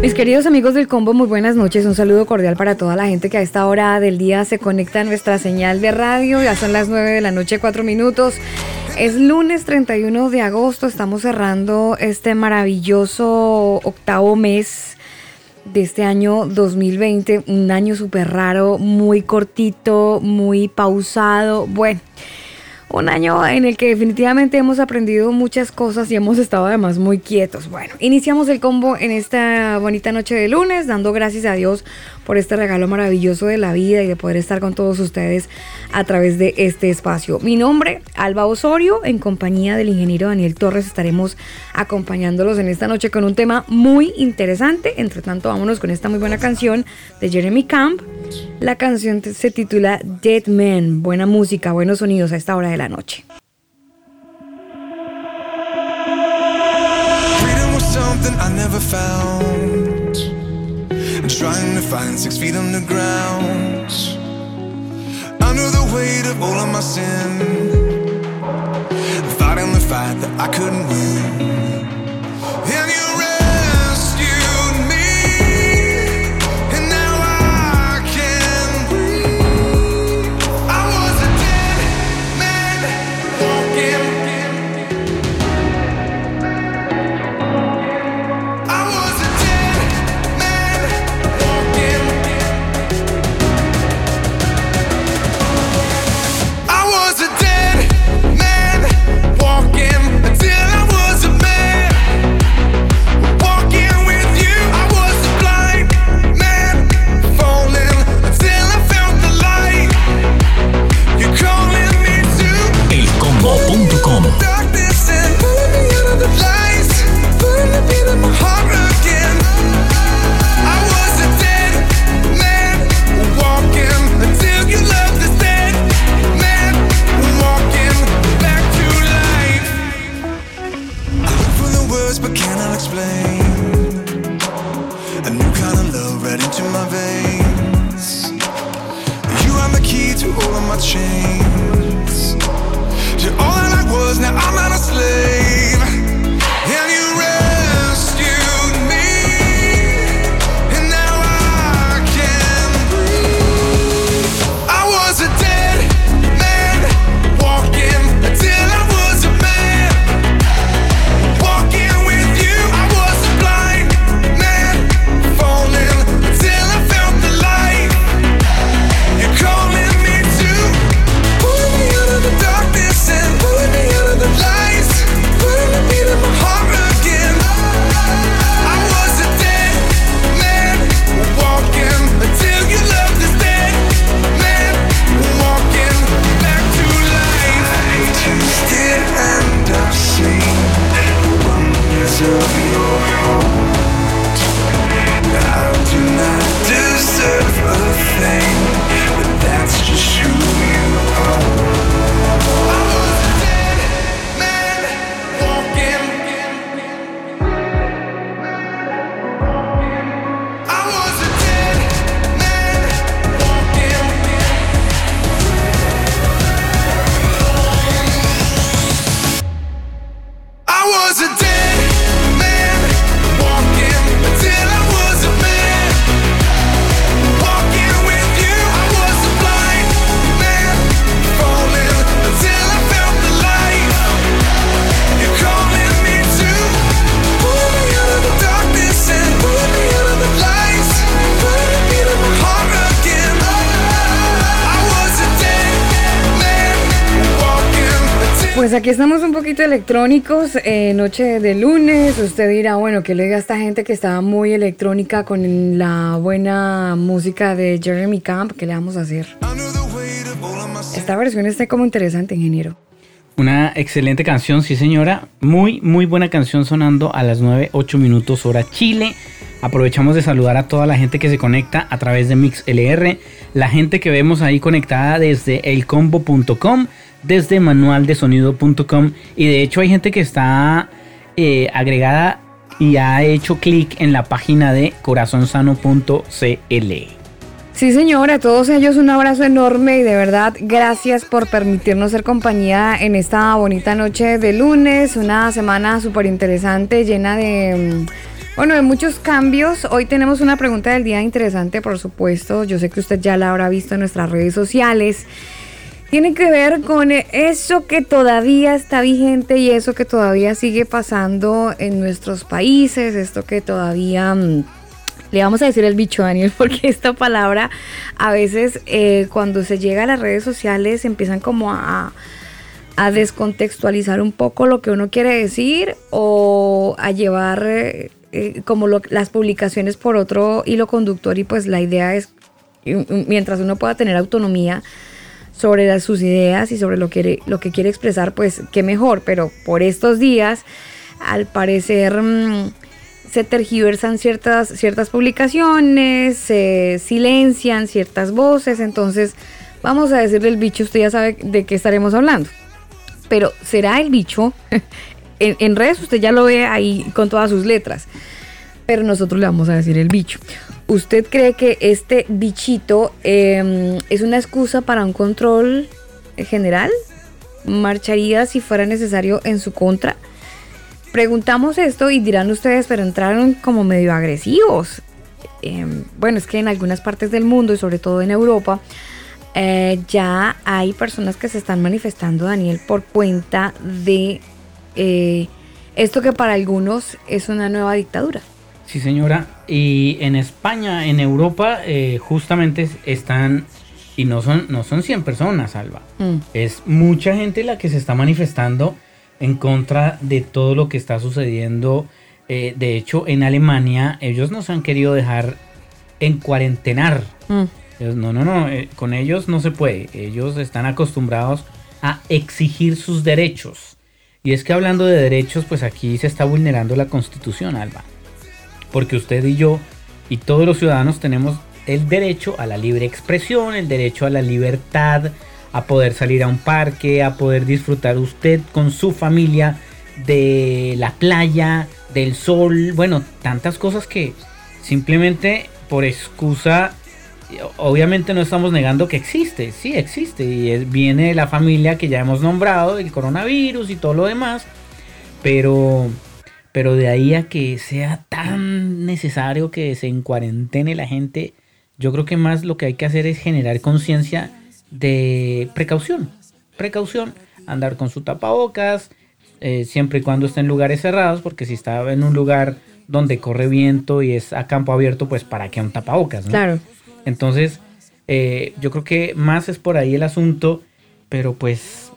Mis queridos amigos del combo, muy buenas noches. Un saludo cordial para toda la gente que a esta hora del día se conecta a nuestra señal de radio. Ya son las 9 de la noche, 4 minutos. Es lunes 31 de agosto. Estamos cerrando este maravilloso octavo mes de este año 2020. Un año súper raro, muy cortito, muy pausado. Bueno. Un año en el que definitivamente hemos aprendido muchas cosas y hemos estado además muy quietos. Bueno, iniciamos el combo en esta bonita noche de lunes, dando gracias a Dios por este regalo maravilloso de la vida y de poder estar con todos ustedes a través de este espacio. Mi nombre, Alba Osorio, en compañía del ingeniero Daniel Torres, estaremos acompañándolos en esta noche con un tema muy interesante. Entre tanto, vámonos con esta muy buena canción de Jeremy Camp. La canción se titula Dead Man. Buena música, buenos sonidos a esta hora de la noche. Trying to find six feet underground. Under the weight of all of my sin. Fighting the fight that I couldn't win. to electrónicos, eh, noche de lunes. Usted dirá, bueno, que le diga a esta gente que estaba muy electrónica con la buena música de Jeremy Camp, ¿qué le vamos a hacer? Esta versión está como interesante, ingeniero. Una excelente canción, sí señora. Muy, muy buena canción sonando a las 9, 8 minutos hora Chile. Aprovechamos de saludar a toda la gente que se conecta a través de MixLR, la gente que vemos ahí conectada desde elcombo.com, desde manualdesonido.com y de hecho hay gente que está eh, agregada y ha hecho clic en la página de corazonsano.cl. Sí, señora, a todos ellos un abrazo enorme y de verdad gracias por permitirnos ser compañía en esta bonita noche de lunes, una semana súper interesante, llena de, mm, bueno, de muchos cambios. Hoy tenemos una pregunta del día interesante, por supuesto. Yo sé que usted ya la habrá visto en nuestras redes sociales. Tiene que ver con eso que todavía está vigente y eso que todavía sigue pasando en nuestros países, esto que todavía... mm, le vamos a decir el bicho, Daniel, porque esta palabra a veces eh, cuando se llega a las redes sociales empiezan como a, descontextualizar un poco lo que uno quiere decir o a llevar eh, eh, como lo- las publicaciones por otro hilo conductor y pues la idea es, mientras uno pueda tener autonomía sobre sus ideas y sobre lo que, lo que quiere expresar, pues qué mejor, pero por estos días, al parecer... mm, se tergiversan ciertas, ciertas publicaciones, se silencian ciertas voces, entonces vamos a decirle el bicho, usted ya sabe de qué estaremos hablando. Pero será el bicho, en, en redes usted ya lo ve ahí con todas sus letras, pero nosotros le vamos a decir el bicho. ¿Usted cree que este bichito eh, es una excusa para un control general? ¿Marcharía si fuera necesario en su contra? Preguntamos esto y dirán ustedes, pero entraron como medio agresivos. Eh, bueno, es que en algunas partes del mundo y sobre todo en Europa eh, ya hay personas que se están manifestando, Daniel, por cuenta de eh, esto que para algunos es una nueva dictadura. Sí, señora. Y en España, en Europa, eh, justamente están, y no son, no son 100 personas, Alba. Mm. Es mucha gente la que se está manifestando en contra de todo lo que está sucediendo. Eh, de hecho, en Alemania, ellos nos han querido dejar en cuarentenar. Mm. No, no, no, eh, con ellos no se puede. Ellos están acostumbrados a exigir sus derechos. Y es que hablando de derechos, pues aquí se está vulnerando la constitución, Alba. Porque usted y yo y todos los ciudadanos tenemos el derecho a la libre expresión, el derecho a la libertad, a poder salir a un parque, a poder disfrutar usted con su familia de la playa, del sol, bueno, tantas cosas que simplemente por excusa, obviamente no estamos negando que existe, sí existe, y viene de la familia que ya hemos nombrado, el coronavirus y todo lo demás, pero, pero de ahí a que sea tan necesario que se encuarentene la gente, yo creo que más lo que hay que hacer es generar conciencia de precaución, precaución, andar con su tapabocas, eh, siempre y cuando esté en lugares cerrados, porque si está en un lugar donde corre viento y es a campo abierto, pues para qué un tapabocas, ¿no? Claro. Entonces, eh, yo creo que más es por ahí el asunto, pero pues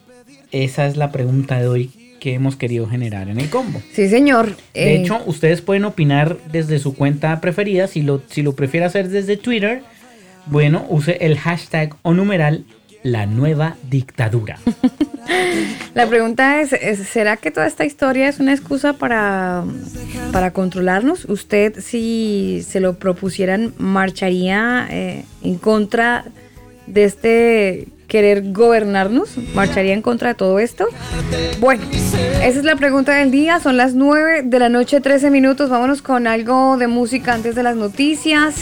esa es la pregunta de hoy que hemos querido generar en el combo. Sí, señor. De Eh, hecho, ustedes pueden opinar desde su cuenta preferida, si lo, si lo prefiere hacer desde Twitter, bueno, use el hashtag o numeral la nueva dictadura. La pregunta es, ¿será que toda esta historia es una excusa para, para controlarnos? ¿Usted si se lo propusieran marcharía eh, en contra de este querer gobernarnos? ¿Marcharía en contra de todo esto? Bueno, esa es la pregunta del día. Son las 9 de la noche, 13 minutos. Vámonos con algo de música antes de las noticias.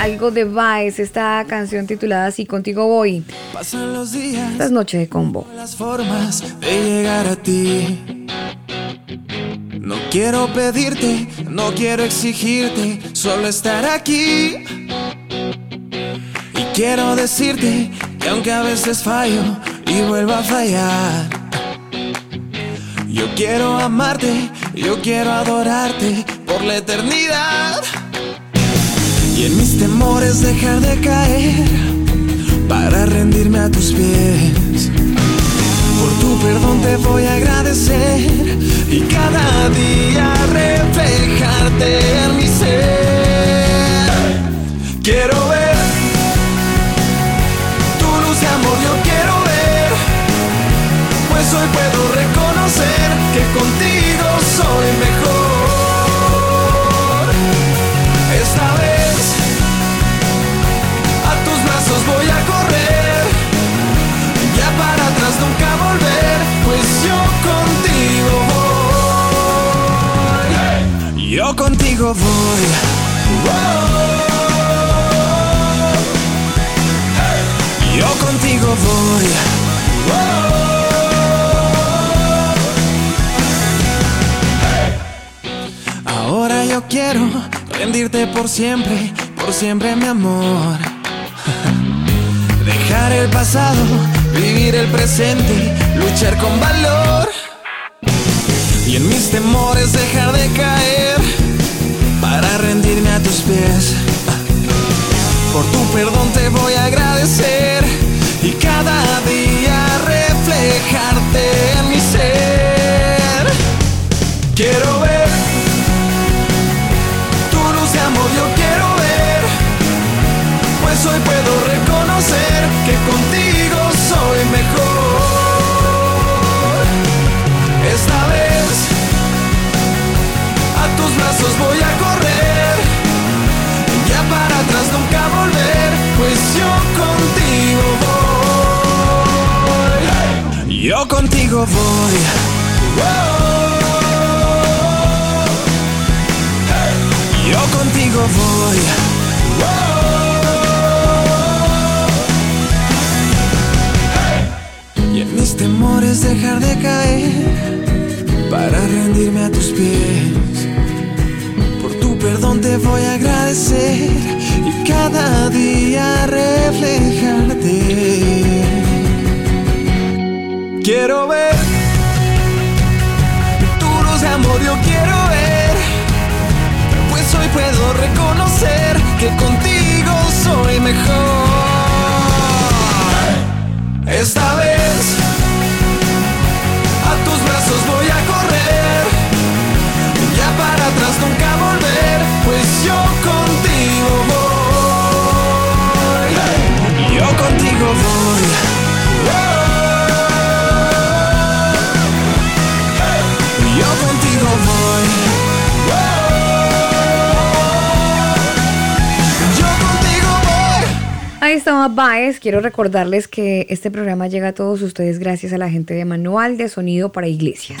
Algo de Vice, esta canción titulada Así contigo voy. Pasan los días, Esta es noche de combo. las formas de llegar a ti. No quiero pedirte, no quiero exigirte, solo estar aquí. Y quiero decirte que aunque a veces fallo y vuelvo a fallar, yo quiero amarte, yo quiero adorarte por la eternidad. Y en mis temores dejar de caer para rendirme a tus pies. Por tu perdón te voy a agradecer y cada día reflejarte en mi ser. Quiero ver pues hoy puedo reconocer que contigo soy mejor. Esta vez a tus brazos voy a correr. Ya para atrás nunca volver, pues yo contigo voy. Yo contigo voy. Yo contigo voy. Ahora yo quiero rendirte por siempre, por siempre mi amor. Dejar el pasado, vivir el presente, luchar con valor. Y en mis temores dejar de caer para rendirme a tus pies. Por tu perdón te voy a agradecer y cada día reflejarte en mi ser. Quiero ver puedo reconocer que contigo soy mejor. Esta vez a tus brazos voy a correr. Ya para atrás nunca volver, pues yo contigo voy. Yo contigo voy. Yo contigo voy. Mis temores dejar de caer para rendirme a tus pies. Por tu perdón te voy a agradecer y cada día reflejarte. Quiero ver tu luz de amor, yo quiero ver, pues hoy puedo reconocer que contigo soy mejor. Esta vez estaba Baez. Quiero recordarles que este programa llega a todos ustedes gracias a la gente de Manual de Sonido para Iglesias.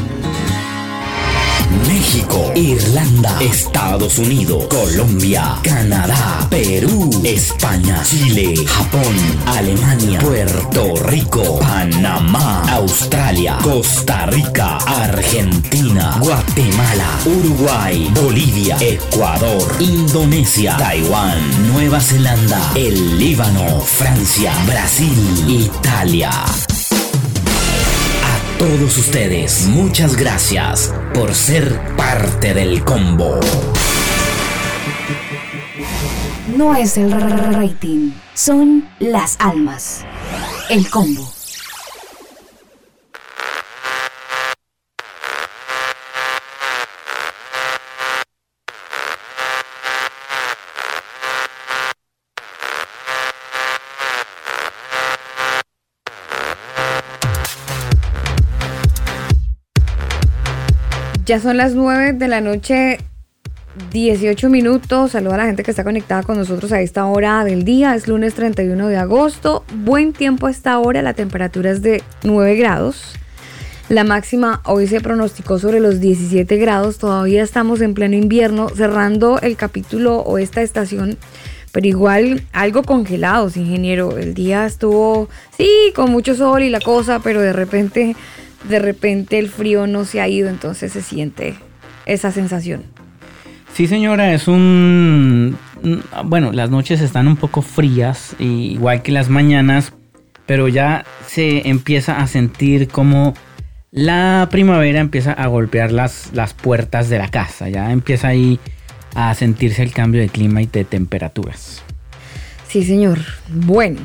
México, Irlanda, Estados Unidos, Colombia, Canadá, Perú, España, Chile, Japón, Alemania, Puerto Rico, Panamá, Australia, Costa Rica, Argentina, Guatemala, Uruguay, Bolivia, Ecuador, Indonesia, Taiwán, Nueva Zelanda, el Líbano, Francia, Brasil, Italia. Todos ustedes, muchas gracias por ser parte del combo. No es el rating, son las almas. El combo. Ya son las 9 de la noche, 18 minutos. Saluda a la gente que está conectada con nosotros a esta hora del día. Es lunes 31 de agosto. Buen tiempo a esta hora. La temperatura es de 9 grados. La máxima hoy se pronosticó sobre los 17 grados. Todavía estamos en pleno invierno, cerrando el capítulo o esta estación. Pero igual algo congelados, ingeniero. El día estuvo, sí, con mucho sol y la cosa, pero de repente, de repente el frío no se ha ido, entonces se siente esa sensación. Sí, señora, es un... Bueno, las noches están un poco frías, igual que las mañanas, pero ya se empieza a sentir como la primavera empieza a golpear las, las puertas de la casa, ya empieza ahí a sentirse el cambio de clima y de temperaturas. Sí, señor. Bueno,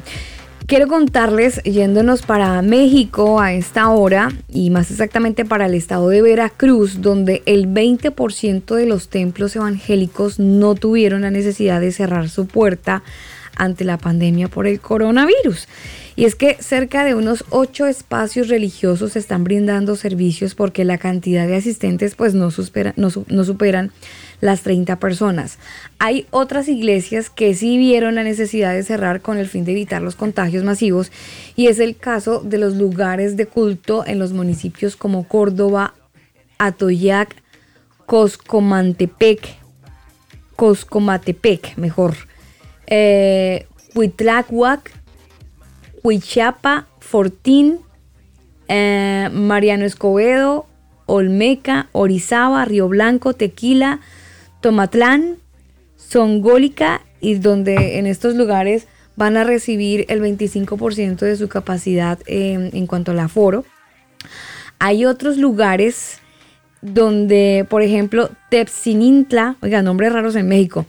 quiero contarles, yéndonos para México a esta hora, y más exactamente para el estado de Veracruz, donde el 20% de los templos evangélicos no tuvieron la necesidad de cerrar su puerta ante la pandemia por el coronavirus. Y es que cerca de unos ocho espacios religiosos están brindando servicios porque la cantidad de asistentes pues no, supera- no su- no superan las 30 personas. Hay otras iglesias que sí vieron la necesidad de cerrar con el fin de evitar los contagios masivos y es el caso de los lugares de culto en los municipios como Córdoba, Atoyac, Coscomantepec, Coscomatepec, mejor, eh, Huichapa, Fortín, eh, Mariano Escobedo, Olmeca, Orizaba, Río Blanco, Tequila, Tomatlán, Songólica y donde en estos lugares van a recibir el 25% de su capacidad eh, en cuanto al aforo. Hay otros lugares donde, por ejemplo, Tepsinintla, oiga, nombres raros en México,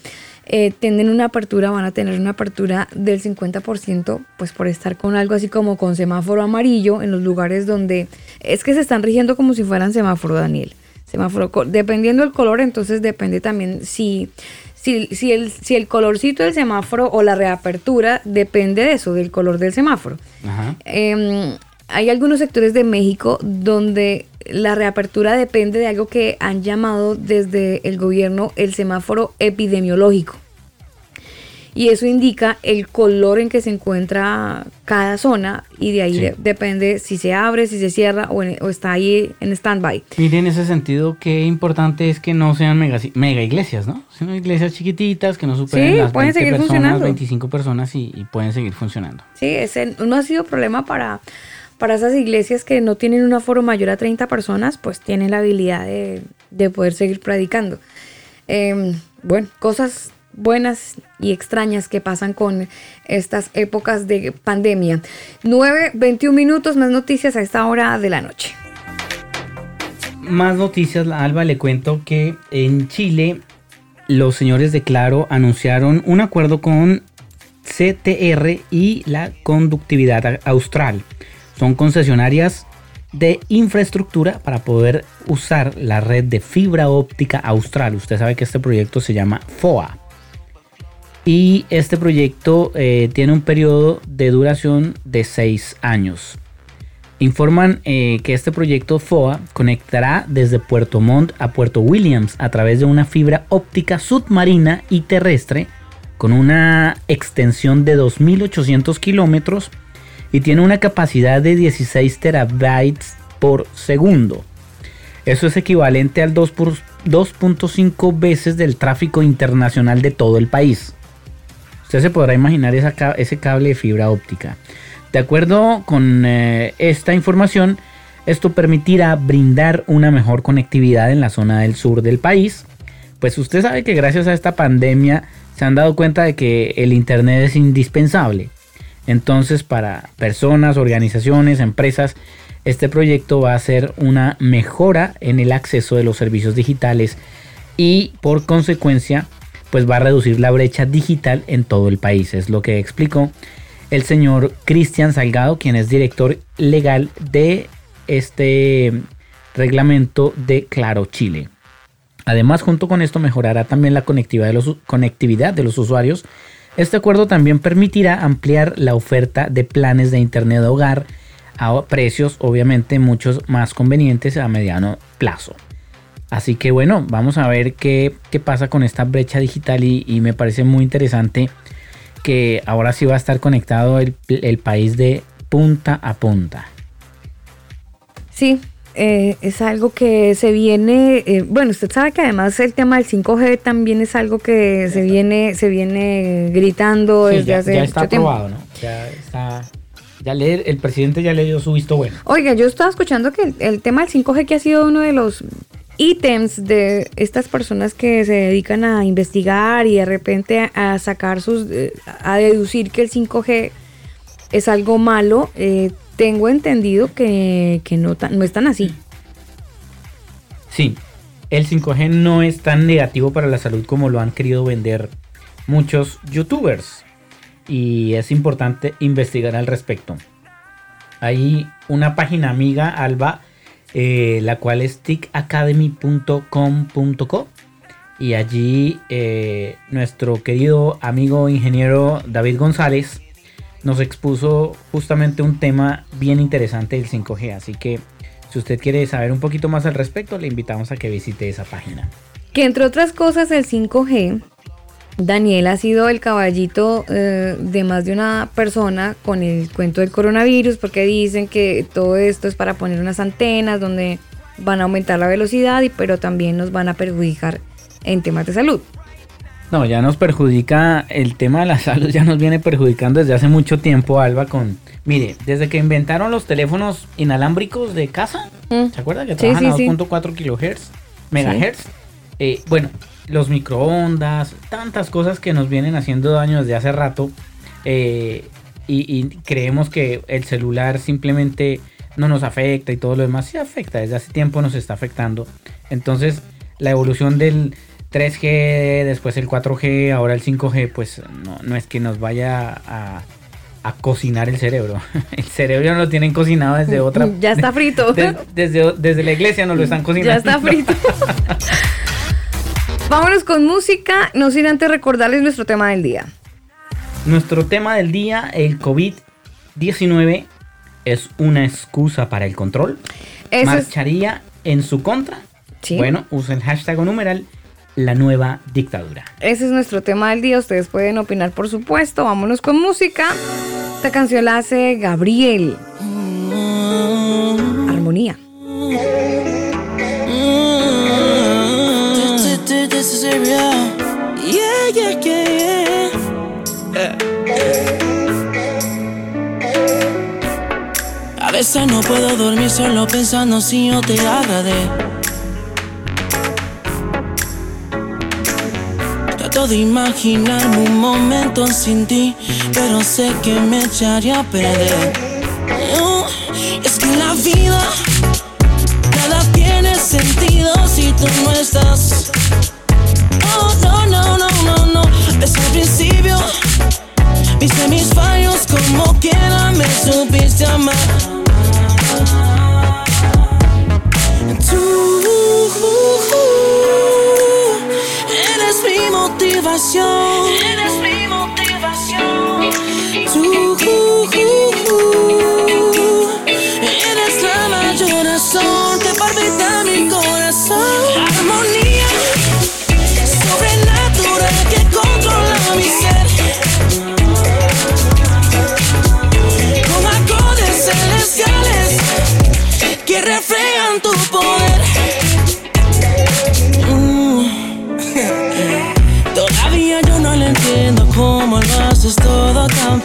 eh, tienen una apertura, van a tener una apertura del 50%, pues por estar con algo así como con semáforo amarillo en los lugares donde es que se están rigiendo como si fueran semáforo, Daniel. Semáforo, dependiendo del color, entonces depende también si, si, si, el, si el colorcito del semáforo o la reapertura depende de eso, del color del semáforo. Ajá. Eh, hay algunos sectores de México donde la reapertura depende de algo que han llamado desde el gobierno el semáforo epidemiológico. Y eso indica el color en que se encuentra cada zona y de ahí Sí. de- depende si se abre, si se cierra o, en- o está ahí en stand-by. Mire, en ese sentido, qué importante es que no sean mega, mega iglesias, ¿no? Sino iglesias chiquititas que no superen Sí, las pueden 20 seguir personas, funcionando. 25 personas y, y pueden seguir funcionando. Sí, ese no ha sido problema para, para esas iglesias que no tienen un aforo mayor a 30 personas, pues tienen la habilidad de, de poder seguir predicando. Eh, bueno, cosas buenas y extrañas que pasan con estas épocas de pandemia. 9, 21 minutos, más noticias a esta hora de la noche. Más noticias, Alba, le cuento que en Chile los señores de Claro anunciaron un acuerdo con CTR y la conductividad austral. Son concesionarias de infraestructura para poder usar la red de fibra óptica austral. Usted sabe que este proyecto se llama FOA. Y este proyecto eh, tiene un periodo de duración de 6 años. Informan eh, que este proyecto FOA conectará desde Puerto Montt a Puerto Williams a través de una fibra óptica submarina y terrestre con una extensión de 2.800 kilómetros y tiene una capacidad de 16 terabytes por segundo. Eso es equivalente al 2 por- 2.5 veces del tráfico internacional de todo el país. Usted se podrá imaginar esa ese cable de fibra óptica. De acuerdo con eh, esta información, esto permitirá brindar una mejor conectividad en la zona del sur del país. Pues usted sabe que gracias a esta pandemia se han dado cuenta de que el Internet es indispensable. Entonces para personas, organizaciones, empresas, este proyecto va a ser una mejora en el acceso de los servicios digitales y por consecuencia pues va a reducir la brecha digital en todo el país. Es lo que explicó el señor Cristian Salgado, quien es director legal de este reglamento de Claro Chile. Además, junto con esto mejorará también la conectividad de los, conectividad de los usuarios. Este acuerdo también permitirá ampliar la oferta de planes de Internet de hogar a precios obviamente muchos más convenientes a mediano plazo. Así que bueno, vamos a ver qué, qué pasa con esta brecha digital y, me parece muy interesante que ahora sí va a estar conectado el, el país de punta a punta. Sí, eh, es algo que se viene, eh, bueno, usted sabe que además el tema del 5G también es algo que se viene, se viene gritando Sí, desde ya, hace ya está mucho tiempo. aprobado, ¿no? Ya está. Ya le- el presidente ya le dio su visto bueno. Oiga, yo estaba escuchando que el, el tema del 5G que ha sido uno de los ítems de estas personas que se dedican a investigar y de repente a, a sacar sus, eh, a deducir que el 5G es algo malo. Eh, tengo entendido que, que no, es tan así. Sí, el 5G no es tan negativo para la salud como lo han querido vender muchos youtubers. Y es importante investigar al respecto. Hay una página amiga, Alba, eh, la cual es ticacademy.com.co. Y allí eh, nuestro querido amigo ingeniero David González nos expuso justamente un tema bien interesante del 5G. Así que si usted quiere saber un poquito más al respecto, le invitamos a que visite esa página. Que entre otras cosas el 5G, Daniel ha sido el caballito eh, de más de una persona con el cuento del coronavirus, porque dicen que todo esto es para poner unas antenas donde van a aumentar la velocidad, y, pero también nos van a perjudicar en temas de salud. No, ya nos perjudica el tema de la salud, ya nos viene perjudicando desde hace mucho tiempo, Alba, con... Mire, desde que inventaron los teléfonos inalámbricos de casa, Mm. ¿se acuerda que Sí, trabajan sí, a sí. 2.4 kilohertz, megahertz? Eh, bueno, los microondas, tantas cosas que nos vienen haciendo daño desde hace rato eh, y, y creemos que el celular simplemente no nos afecta y todo lo demás sí afecta, desde hace tiempo nos está afectando. Entonces, la evolución del 3G, después el 4G, ahora el 5G, pues no, no es que nos vaya a, a cocinar el cerebro. El cerebro ya no lo tienen cocinado desde otra... Ya está frito. de- desde, desde la iglesia nos lo están cocinando. Ya está frito. Vámonos con música, no sin antes recordarles nuestro tema del día. Nuestro tema del día, el COVID-19, es una excusa para el control. Es- ¿Marcharía en su contra? Sí. Bueno, usa el hashtag o numeral la nueva dictadura. Ese es nuestro tema del día. Ustedes pueden opinar, por supuesto. Vámonos con música. Esta canción la hace Gabriel. Armonía. A veces no puedo dormir solo pensando si yo te agradé. Trato de imaginarme un momento sin ti, pero sé que me echaría a perder. Oh, Es que la vida Nada tiene sentido si tú no estás. Oh, no, no, no, no, no. Desde el principio viste mis fallos como quiera me supiste amar. Tú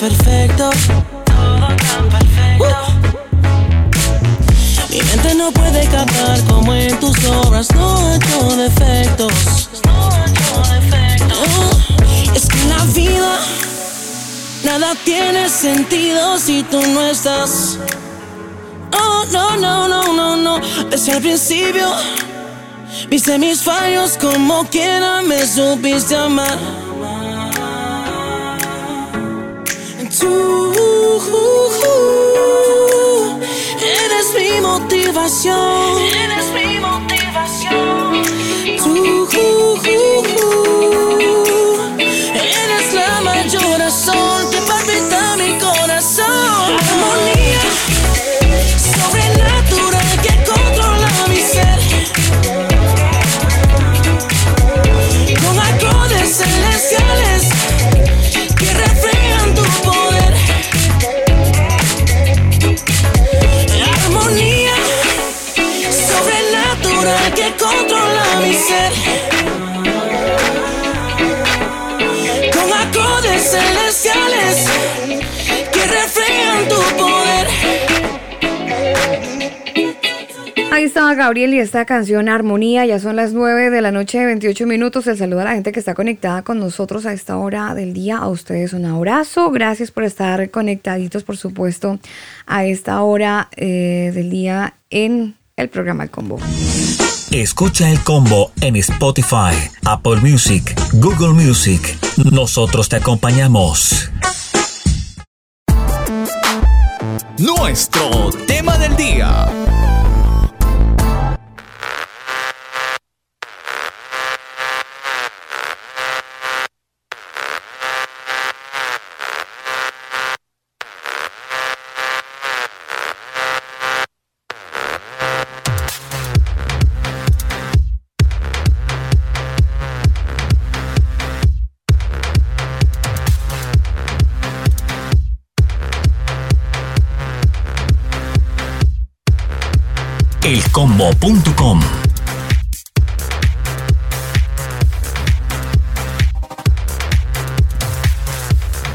perfecto. Todo tan perfecto. Mi mente no puede captar como en tus obras no hay defectos. Oh, es que en la vida nada tiene sentido si tú no estás. Oh, no, no, no, no, no. Desde el principio viste mis fallos como quiera me supiste amar. Tú eres mi motivación. Eres mi motivación. Tú eres la mayor razón que palpita mi corazón. Armonía sobrenatural Con acordes celestiales que reflejan tu poder. Ahí estaba Gabriel y esta canción Armonía. Ya son las 9 de la noche, 28 minutos. El saludo a la gente que está conectada con nosotros a esta hora del día. A ustedes un abrazo. Gracias por estar conectaditos, por supuesto, a esta hora eh, del día en el programa El Combo. Escucha el combo en Spotify, Apple Music, Google Music. Nosotros te acompañamos. Nuestro tema del día. Elcombo.com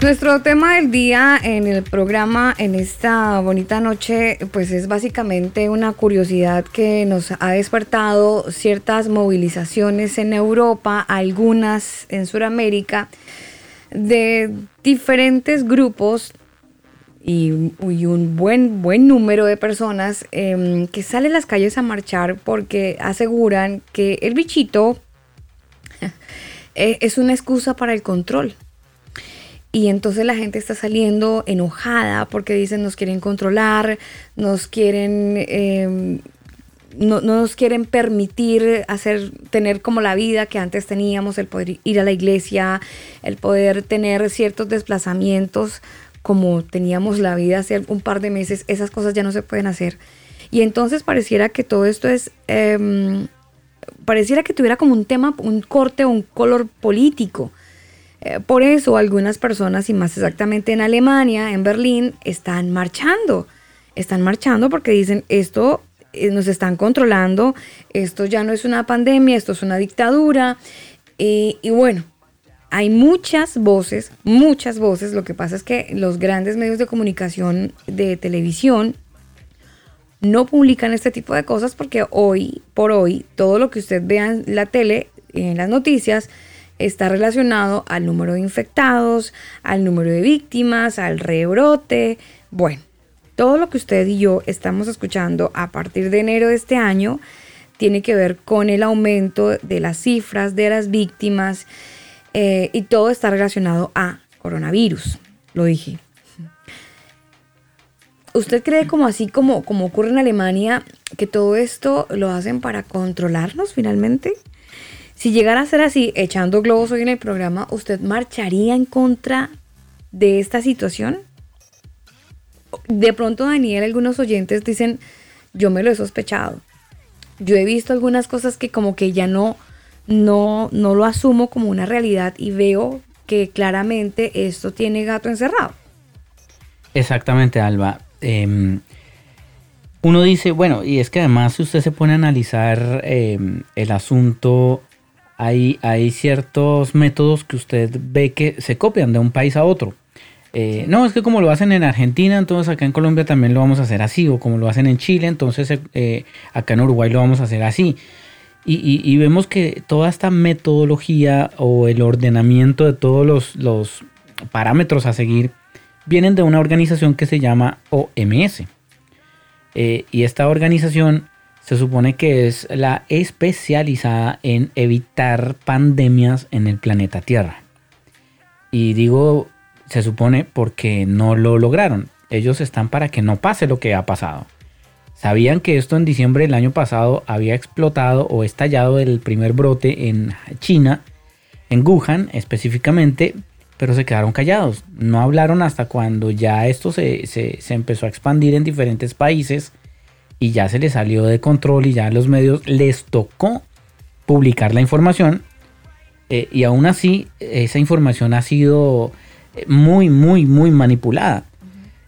Nuestro tema del día en el programa en esta bonita noche pues es básicamente una curiosidad que nos ha despertado ciertas movilizaciones en Europa, algunas en Sudamérica, de diferentes grupos y, un buen, buen número de personas em, que salen las calles a marchar porque aseguran que el bichito eh, es una excusa para el control. Y entonces la gente está saliendo enojada porque dicen nos quieren controlar, nos quieren, eh, no, no nos quieren permitir hacer, tener como la vida que antes teníamos, el poder ir a la iglesia, el poder tener ciertos desplazamientos como teníamos la vida hace un par de meses, esas cosas ya no se pueden hacer. Y entonces pareciera que todo esto es, em, pareciera que tuviera como un tema, un corte, un color político. Eh, por eso algunas personas, y más exactamente en Alemania, en Berlín, están marchando. Están marchando porque dicen, esto eh, nos están controlando, esto ya no es una pandemia, esto es una dictadura. Y bueno, hay muchas voces, muchas voces. Lo que pasa es que los grandes medios de comunicación de televisión no publican este tipo de cosas porque hoy por hoy todo lo que usted vea en la tele, en las noticias, está relacionado al número de infectados, al número de víctimas, al rebrote. Bueno, todo lo que usted y yo estamos escuchando a partir de enero de este año tiene que ver con el aumento de las cifras de las víctimas eh, y todo está relacionado a coronavirus, lo dije. ¿Usted cree como así como, como ocurre en Alemania que todo esto lo hacen para controlarnos finalmente? Si llegara a ser así, echando globos hoy en el programa, ¿usted marcharía en contra de esta situación? De pronto, Daniel, algunos oyentes dicen, yo me lo he sospechado. Yo he visto algunas cosas que como que ya no, no, no lo asumo como una realidad y veo que claramente esto tiene gato encerrado. Exactamente, Alba. Em, uno dice, bueno, y es que además si usted se pone a analizar em, el asunto, hay, hay ciertos métodos que usted ve que se copian de un país a otro. Eh, no, es que como lo hacen en Argentina, entonces acá en Colombia también lo vamos a hacer así, o como lo hacen en Chile, entonces eh, acá en Uruguay lo vamos a hacer así. Y, vemos que toda esta metodología o el ordenamiento de todos los, los parámetros a seguir vienen de una organización que se llama OMS. Eh, y esta organización se supone que es la especializada en evitar pandemias en el planeta Tierra. Y digo, se supone porque no lo lograron. Ellos están para que no pase lo que ha pasado. Sabían que esto en diciembre del año pasado había explotado o estallado el primer brote en China, en Wuhan específicamente, pero se quedaron callados. No hablaron hasta cuando ya esto se, se- empezó a expandir en diferentes países y ya se les salió de control y ya a los medios les tocó publicar la información. Eh, y aún así, esa información ha sido eh, muy, muy, muy manipulada.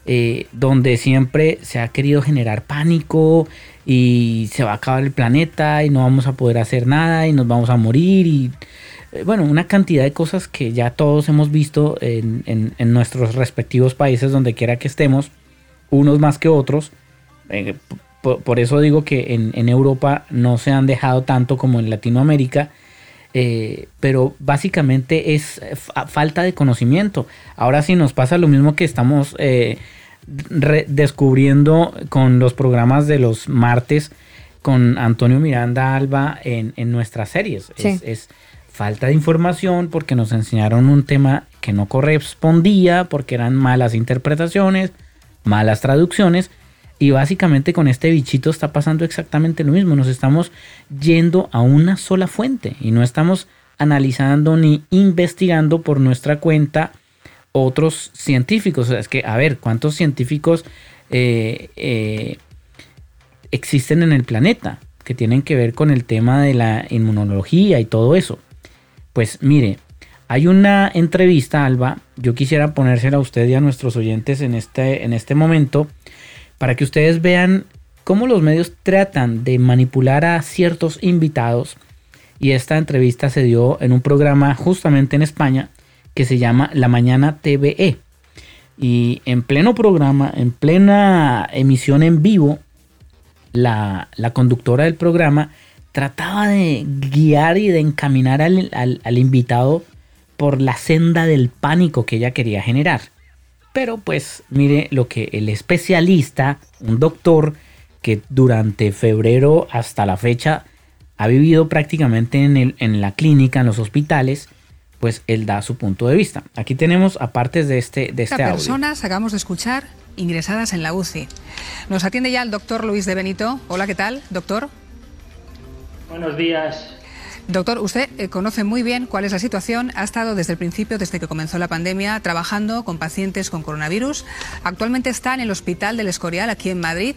Eh, donde siempre se ha querido generar pánico y se va a acabar el planeta y no vamos a poder hacer nada y nos vamos a morir y eh, bueno, una cantidad de cosas que ya todos hemos visto en, en- nuestros respectivos países donde quiera que estemos, unos más que otros, eh, por, por eso digo que en, en Europa no se han dejado tanto como en Latinoamérica. Eh, pero básicamente es fa- falta de conocimiento. Ahora sí nos pasa lo mismo que estamos eh, descubriendo con los programas de los martes con Antonio Miranda Alba en, en nuestras series. Sí. Es, es falta de información porque nos enseñaron un tema que no correspondía, porque eran malas interpretaciones, malas traducciones. Y básicamente con este bichito está pasando exactamente lo mismo. Nos estamos yendo a una sola fuente y no estamos analizando ni investigando por nuestra cuenta otros científicos. O sea, es que, a ver, ¿cuántos científicos eh, eh, existen en el planeta que tienen que ver con el tema de la inmunología y todo eso? Pues mire, hay una entrevista, Alba, yo quisiera ponérsela a usted y a nuestros oyentes en este, en este momento para que ustedes vean cómo los medios tratan de manipular a ciertos invitados. Y esta entrevista se dio en un programa justamente en España que se llama La Mañana TVE. Y en pleno programa, en plena emisión en vivo, la, la conductora del programa trataba de guiar y de encaminar al, al- al invitado por la senda del pánico que ella quería generar. Pero pues mire lo que el especialista, un doctor que durante febrero hasta la fecha ha vivido prácticamente en, el- en la clínica, en los hospitales, pues él da su punto de vista. Aquí tenemos aparte de este, de este audio. personas, acabamos de escuchar, ingresadas en la UCI. Nos atiende ya el doctor Luis de Benito. Hola, ¿qué tal, doctor? Buenos días. Doctor, usted eh, conoce muy bien cuál es la situación. Ha estado desde el principio, desde que comenzó la pandemia, trabajando con pacientes con coronavirus. Actualmente está en el Hospital del Escorial, aquí en Madrid.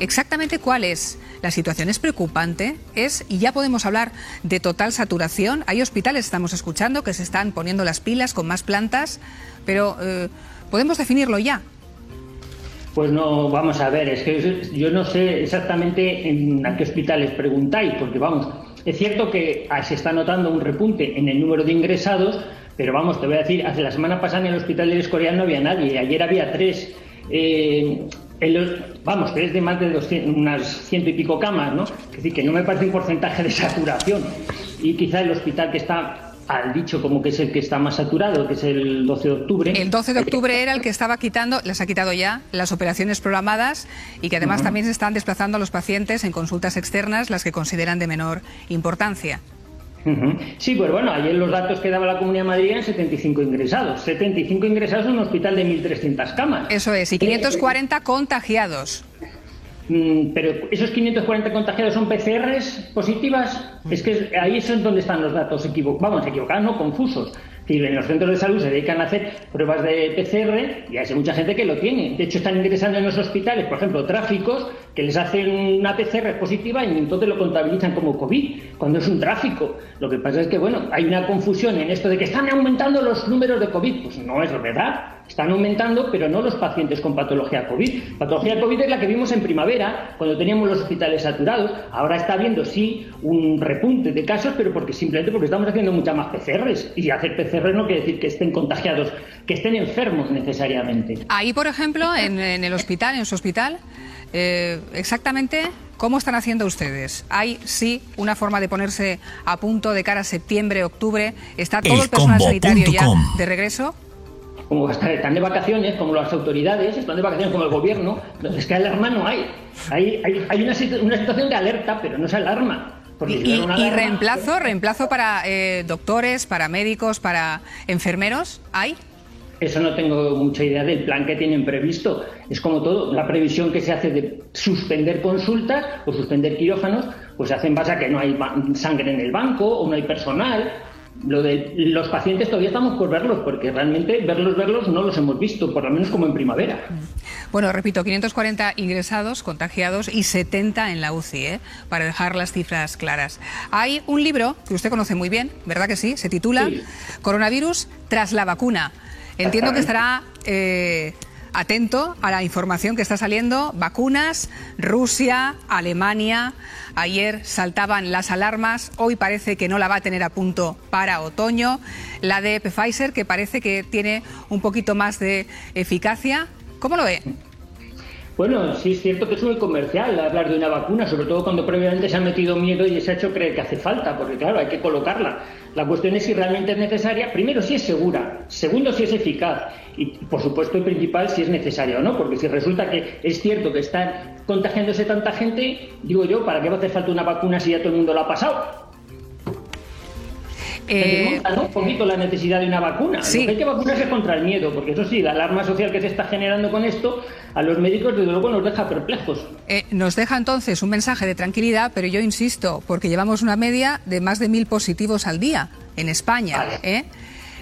Exactamente cuál es la situación. Es preocupante. Es, y ya podemos hablar de total saturación. Hay hospitales, estamos escuchando, que se están poniendo las pilas con más plantas, pero eh, podemos definirlo ya. Pues no, vamos a ver, es que yo no sé exactamente en a qué hospitales preguntáis, porque vamos, es cierto que ah, se está notando un repunte en el número de ingresados, pero vamos, te voy a decir, hace la semana pasada en el hospital del Escorial no había nadie, ayer había tres. eh, vamos, tres de más de 200, unas ciento y pico camas, ¿no? Es decir, que no me parece un porcentaje de saturación. Y quizá el hospital que está al dicho como que es el que está más saturado, que es el 12 de octubre. El 12 de octubre era el que estaba quitando, les ha quitado ya las operaciones programadas y que además Ujú. también se están desplazando a los pacientes en consultas externas, las que consideran de menor importancia. Sí, pues bueno, ayer los datos que daba la Comunidad de Madrid eran 75 ingresados. 75 ingresados en un hospital de 1.300 camas. Eso es, y 540 contagiados. Mm, Pero esos 540 contagiados son PCRs positivas. Es que ahí es donde están los datos equivocados. Vamos, equivocados, no confusos. Es decir, en los centros de salud se dedican a hacer pruebas de PCR y hay mucha gente que lo tiene. De hecho, están ingresando en los hospitales, por ejemplo, tráficos, que les hacen una PCR positiva y entonces lo contabilizan como COVID, cuando es un tráfico. Lo que pasa es que, bueno, hay una confusión en esto de que están aumentando los números de COVID. Pues no es verdad. Están aumentando, pero no los pacientes con patología COVID. Patología COVID es la que vimos en primavera, cuando teníamos los hospitales saturados. Ahora está habiendo, sí, un repunte de casos, pero porque simplemente porque estamos haciendo muchas más PCRs. Y hacer PCR no quiere decir que estén contagiados, que estén enfermos necesariamente. Ahí, por ejemplo, en, en el hospital, en su hospital, eh, exactamente cómo están haciendo ustedes. Hay, sí, una forma de ponerse a punto de cara a septiembre, octubre. ¿Está todo el, personal sanitario ya de regreso? Como están de vacaciones, como las autoridades, están de vacaciones como el gobierno, es que alarma no hay. Hay, hay, hay una, una situación de alerta, pero no es alarma. Si ¿Y, y alarma- reemplazo? ¿Reemplazo para eh, doctores, para médicos, para enfermeros? ¿Hay? Eso no tengo mucha idea del plan que tienen previsto. Es como todo, la previsión que se hace de suspender consultas o suspender quirófanos, pues se hace en base a que no hay sangre en el banco o no hay personal. Lo de los pacientes todavía estamos por verlos, porque realmente verlos, verlos no los hemos visto, por lo menos como en primavera. Bueno, repito, 540 ingresados, contagiados y 70 en la UCI, ¿eh? para dejar las cifras claras. Hay un libro que usted conoce muy bien, ¿verdad que sí? Se titula Coronavirus tras la vacuna. Entiendo que estará eh, atento a la información que está saliendo. Vacunas, Rusia, Alemania. Ayer saltaban las alarmas, hoy parece que no la va a tener a punto para otoño. La de Pfizer, que parece que tiene un poquito más de eficacia. ¿Cómo lo ve? Bueno, sí es cierto que es muy comercial hablar de una vacuna, sobre todo cuando previamente se ha metido miedo y se ha hecho creer que hace falta, porque claro, hay que colocarla. La cuestión es si realmente es necesaria, primero si es segura, segundo si es eficaz y por supuesto y principal si es necesaria o no, porque si resulta que es cierto que está contagiándose tanta gente, digo yo, ¿para qué va a hacer falta una vacuna si ya todo el mundo la ha pasado? Eh, ¿no? Un poquito la necesidad de una vacuna. Sí. Lo que hay que vacunarse contra el miedo, porque eso sí, la alarma social que se está generando con esto, a los médicos desde luego nos deja perplejos. Eh, nos deja entonces un mensaje de tranquilidad, pero yo insisto, porque llevamos una media de más de mil positivos al día en España. Vale. ¿eh?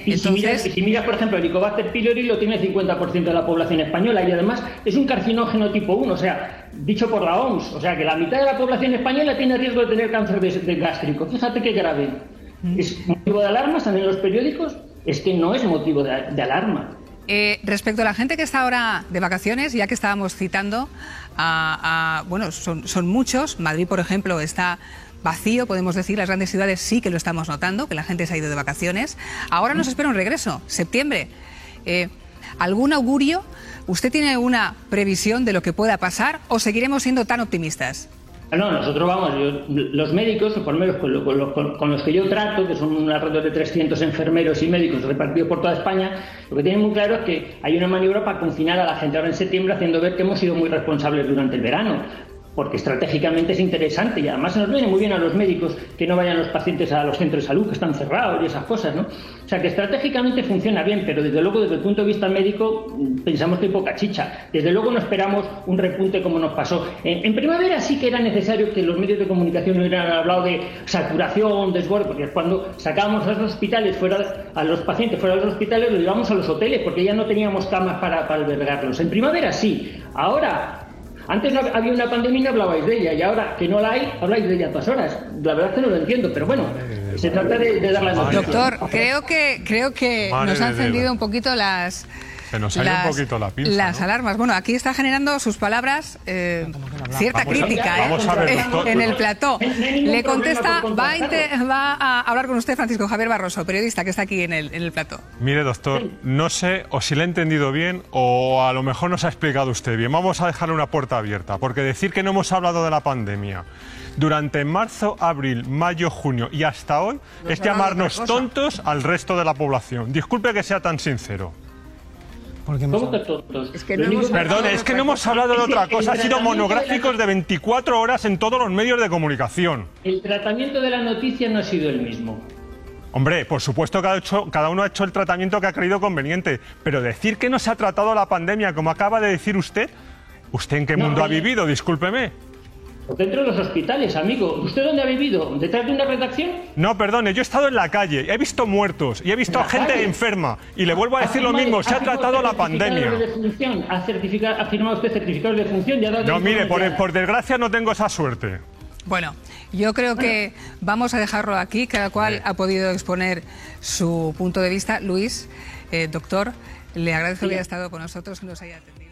Y si, miras, si miras, por ejemplo, el Helicobacter pylori lo tiene el 50% de la población española y además es un carcinógeno tipo 1, o sea, dicho por la OMS, o sea, que la mitad de la población española tiene riesgo de tener cáncer de, de gástrico. Fíjate qué grave. ¿Es motivo de alarma? ¿Están en los periódicos? Es que no es motivo de, de alarma. eh, respecto a la gente que está ahora de vacaciones, ya que estábamos citando a, a- bueno, son, son muchos. Madrid, por ejemplo, está vacío, podemos decir. Las grandes ciudades sí que lo estamos notando, que la gente se ha ido de vacaciones. Ahora nos espera un regreso, septiembre. Eh, ¿Algún augurio? ¿Usted tiene una previsión de lo que pueda pasar o seguiremos siendo tan optimistas? No, nosotros vamos, los médicos, o por lo menos con, lo- con los- con- los que yo trato, que son alrededor de 300 enfermeros y médicos repartidos por toda España, lo que tienen muy claro es que hay una maniobra para confinar a la gente ahora en septiembre, haciendo ver que hemos sido muy responsables durante el verano, porque estratégicamente es interesante y además nos viene muy bien a los médicos que no vayan los pacientes a los centros de salud que están cerrados y esas cosas, ¿no? O sea que estratégicamente funciona bien, pero desde luego desde el punto de vista médico mm, pensamos que hay poca chicha. Desde luego no esperamos un repunte como nos pasó. En, en primavera sí que era necesario que los medios de comunicación no hubieran hablado de saturación, desborde, porque cuando sacábamos a los hospitales fuera, a los pacientes fuera de los hospitales, los llevamos a los hoteles, porque ya no teníamos camas para albergarlos. En primavera sí, ahora antes no había una pandemia y no hablabais de ella, y ahora que no la hay, habláis de ella a todas horas. La verdad es que no lo entiendo, pero bueno, se trata de, de dar la noticia. Doctor, creo que, creo que Madre nos ha encendido un poquito las, Se nos ha ido un poquito la pinza, las ¿no? alarmas. Bueno, aquí está generando sus palabras eh, cierta Vamos a- crítica ¿eh? vamos a ver, en- el plató. Le contesta, a, va a hablar con usted Francisco Javier Barroso, periodista que está aquí en el, en el plató. Mire, doctor, no sé o si le he entendido bien o a lo mejor nos ha explicado usted bien. Vamos a dejarle una puerta abierta, porque decir que no hemos hablado de la pandemia durante marzo, abril, mayo, junio y hasta hoy es llamarnos tontos al resto de la población. Disculpe que sea tan sincero. ¿Cómo que tontos? Es que no hemos Perdón, es que no hemos hablado de otra el cosa. Ha sido tratamiento de la- monográficos de 24 horas en todos los medios de comunicación. El tratamiento de la noticia no ha sido el mismo. Hombre, por supuesto que ha hecho- cada uno ha hecho el tratamiento que ha creído conveniente, pero decir que no se ha tratado la pandemia, como acaba de decir usted, ¿usted en qué No, mundo ha vivido? Discúlpeme. Dentro de los hospitales, amigo. ¿Usted dónde ha vivido? ¿Detrás de una redacción? No, perdone, yo he estado en la calle, he visto muertos y he visto ¿En a la gente calle? enferma. Y le vuelvo a decir lo mismo, se ha tratado la pandemia. de defunción? ¿Ha, certifica- ha firmado usted certificados de defunción? ¿Ya ha dado No, mire, por, informes ya? por desgracia no tengo esa suerte. Bueno, yo creo que vamos a dejarlo aquí. Cada cual ha podido exponer su punto de vista. Luis, eh, doctor, le agradezco que haya estado con nosotros, que nos haya atendido.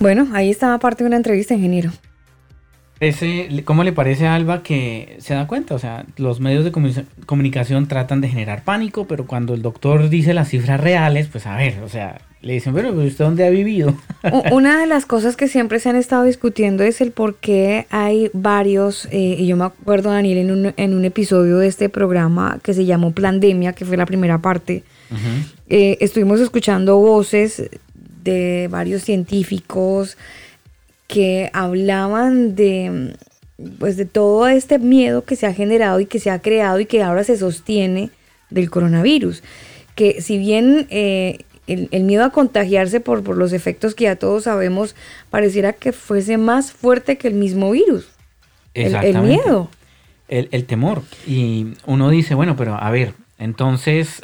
Bueno, ahí estaba parte de una entrevista, ingeniero. Ese, ¿Cómo le parece a Alba que se da cuenta? O sea, los medios de comu- comunicación tratan de generar pánico, pero cuando el doctor dice las cifras reales, pues a ver, o sea, le dicen, bueno, pues usted dónde ha vivido. Una de las cosas que siempre se han estado discutiendo es el por qué hay varios, eh, y yo me acuerdo, Daniel, en un, en un episodio de este programa que se llamó Plandemia, que fue la primera parte, eh, estuvimos escuchando voces de varios científicos que hablaban de pues de todo este miedo que se ha generado y que se ha creado y que ahora se sostiene del coronavirus. Que si bien eh, el, el miedo a contagiarse por, por los efectos que ya todos sabemos, pareciera que fuese más fuerte que el mismo virus. El, el miedo. el, el temor. Y uno dice, bueno, pero a ver, entonces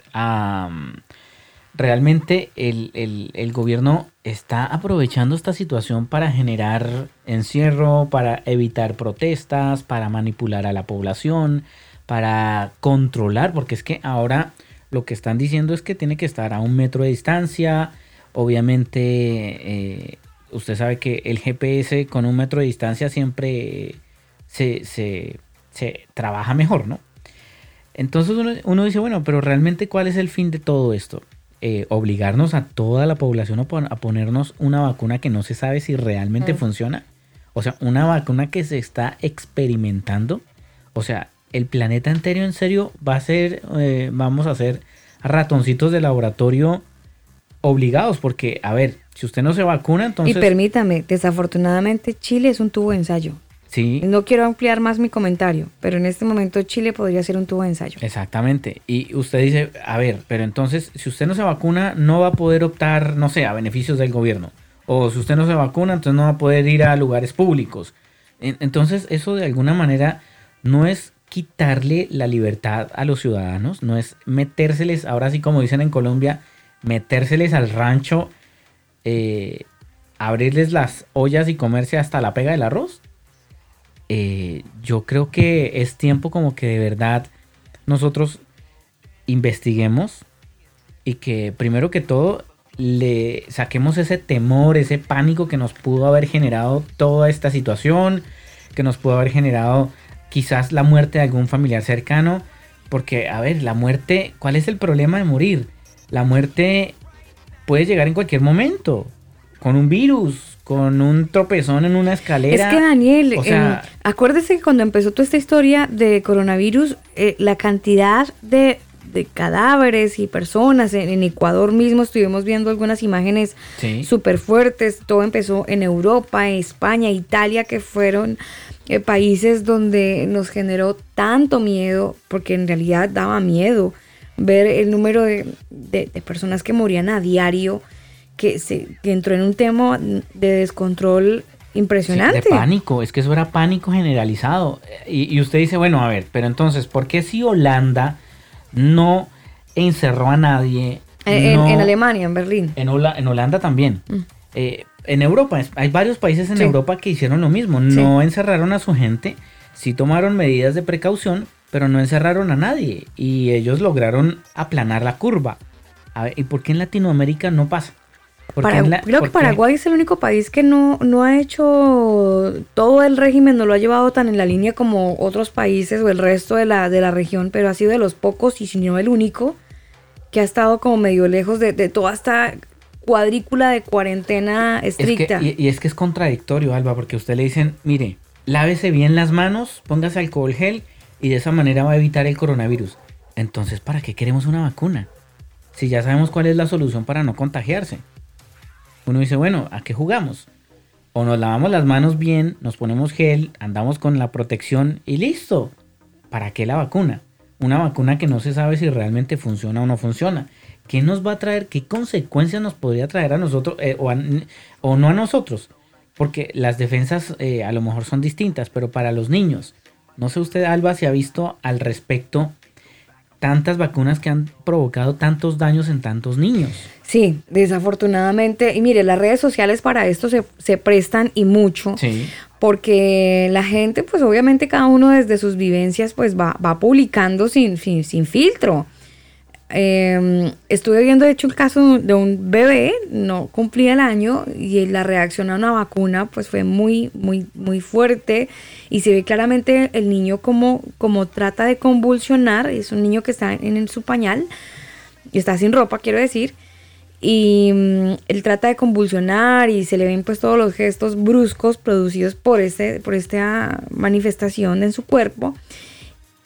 realmente el, el- gobierno está aprovechando esta situación para generar encierro, para evitar protestas, para manipular a la población, para controlar, porque es que ahora lo que están diciendo es que tiene que estar a un metro de distancia, obviamente... eh, Usted sabe que el GPS con un metro de distancia siempre se, se- trabaja mejor, ¿no? Entonces uno dice, bueno, pero realmente ¿cuál es el fin de todo esto? Eh, obligarnos a toda la población a, pon- a ponernos una vacuna que no se sabe si realmente Mm. funciona. O sea, una vacuna que se está experimentando. O sea, el planeta entero en serio va a ser, eh, vamos a ser ratoncitos de laboratorio obligados, porque, a ver, si usted no se vacuna, entonces... y permítame, desafortunadamente Chile es un tubo de ensayo. Sí, No quiero ampliar más mi comentario, pero en este momento Chile podría ser un tubo de ensayo. Exactamente. Y usted dice, a ver, pero entonces, si usted no se vacuna, no va a poder optar, no sé, a beneficios del gobierno. O si usted no se vacuna, entonces no va a poder ir a lugares públicos. En- Entonces, eso de alguna manera no es quitarle la libertad a los ciudadanos, no es metérseles, ahora sí como dicen en Colombia, metérseles al rancho, eh, abrirles las ollas y comerse hasta la pega del arroz. Eh, yo creo que es tiempo como que de verdad nosotros investiguemos y que primero que todo le saquemos ese temor, ese pánico que nos pudo haber generado toda esta situación, que nos pudo haber generado quizás la muerte de algún familiar cercano, porque a ver, la muerte, ¿cuál es el problema de morir? La muerte puede llegar en cualquier momento, con un virus, con un tropezón en una escalera. Es que Daniel, o sea, eh, acuérdese que cuando empezó toda esta historia de coronavirus, eh, la cantidad de, de cadáveres y personas en, en Ecuador mismo, estuvimos viendo algunas imágenes Sí. súper fuertes, todo empezó en Europa, España, Italia, que fueron eh, países donde nos generó tanto miedo, porque en realidad daba miedo ver el número de, de- de personas que morían a diario, que, se, que entró en un tema de descontrol impresionante. Sí, de pánico, es que eso era pánico generalizado. Y, y usted dice, bueno, a ver, pero entonces, ¿por qué si Holanda no encerró a nadie? En, en- no- en Alemania, en Berlín. En, Hola- en Holanda también. Mm. Eh, en Europa, hay varios países en Sí. Europa que hicieron lo mismo. No encerraron a su gente, sí tomaron medidas de precaución, pero no encerraron a nadie. Y ellos lograron aplanar la curva. A ver, ¿y por qué en Latinoamérica no pasa? ¿Por qué Para- la- creo que Paraguay es el único país que no, no ha hecho todo el régimen, no lo ha llevado tan en la línea como otros países o el resto de la, de la región, pero ha sido de los pocos, y si no el único, que ha estado como medio lejos de, de toda esta cuadrícula de cuarentena Es que- estricta. y, y es que es contradictorio, Alba, porque a usted le dicen, mire, lávese bien las manos, póngase alcohol gel y de esa manera va a evitar el coronavirus. Entonces, ¿para qué queremos una vacuna? Si ya sabemos cuál es la solución para no contagiarse. Uno dice, bueno, ¿a qué jugamos? O nos lavamos las manos bien, nos ponemos gel, andamos con la protección y listo. ¿Para qué la vacuna? Una vacuna que no se sabe si realmente funciona o no funciona. ¿Qué nos va a traer? ¿Qué consecuencias nos podría traer a nosotros eh, o, no a nosotros? Porque las defensas eh, a lo mejor son distintas, pero para los niños, no sé usted, Alba, si ha visto al respecto tantas vacunas que han provocado tantos daños en tantos niños. Sí, desafortunadamente. Y mire, las redes sociales para esto se, se prestan y mucho. Sí. Porque la gente, pues obviamente cada uno desde sus vivencias, pues va, va publicando sin, sin, sin filtro. Eh, estuve viendo, de hecho, el caso de un bebé, no cumplía el año, y la reacción a una vacuna, pues fue muy, muy, muy fuerte. Y se ve claramente el niño como, como trata de convulsionar. Es un niño que está en, en su pañal, y está sin ropa, quiero decir. Y mm, él trata de convulsionar y se le ven pues todos los gestos bruscos producidos por, este, por esta manifestación en su cuerpo.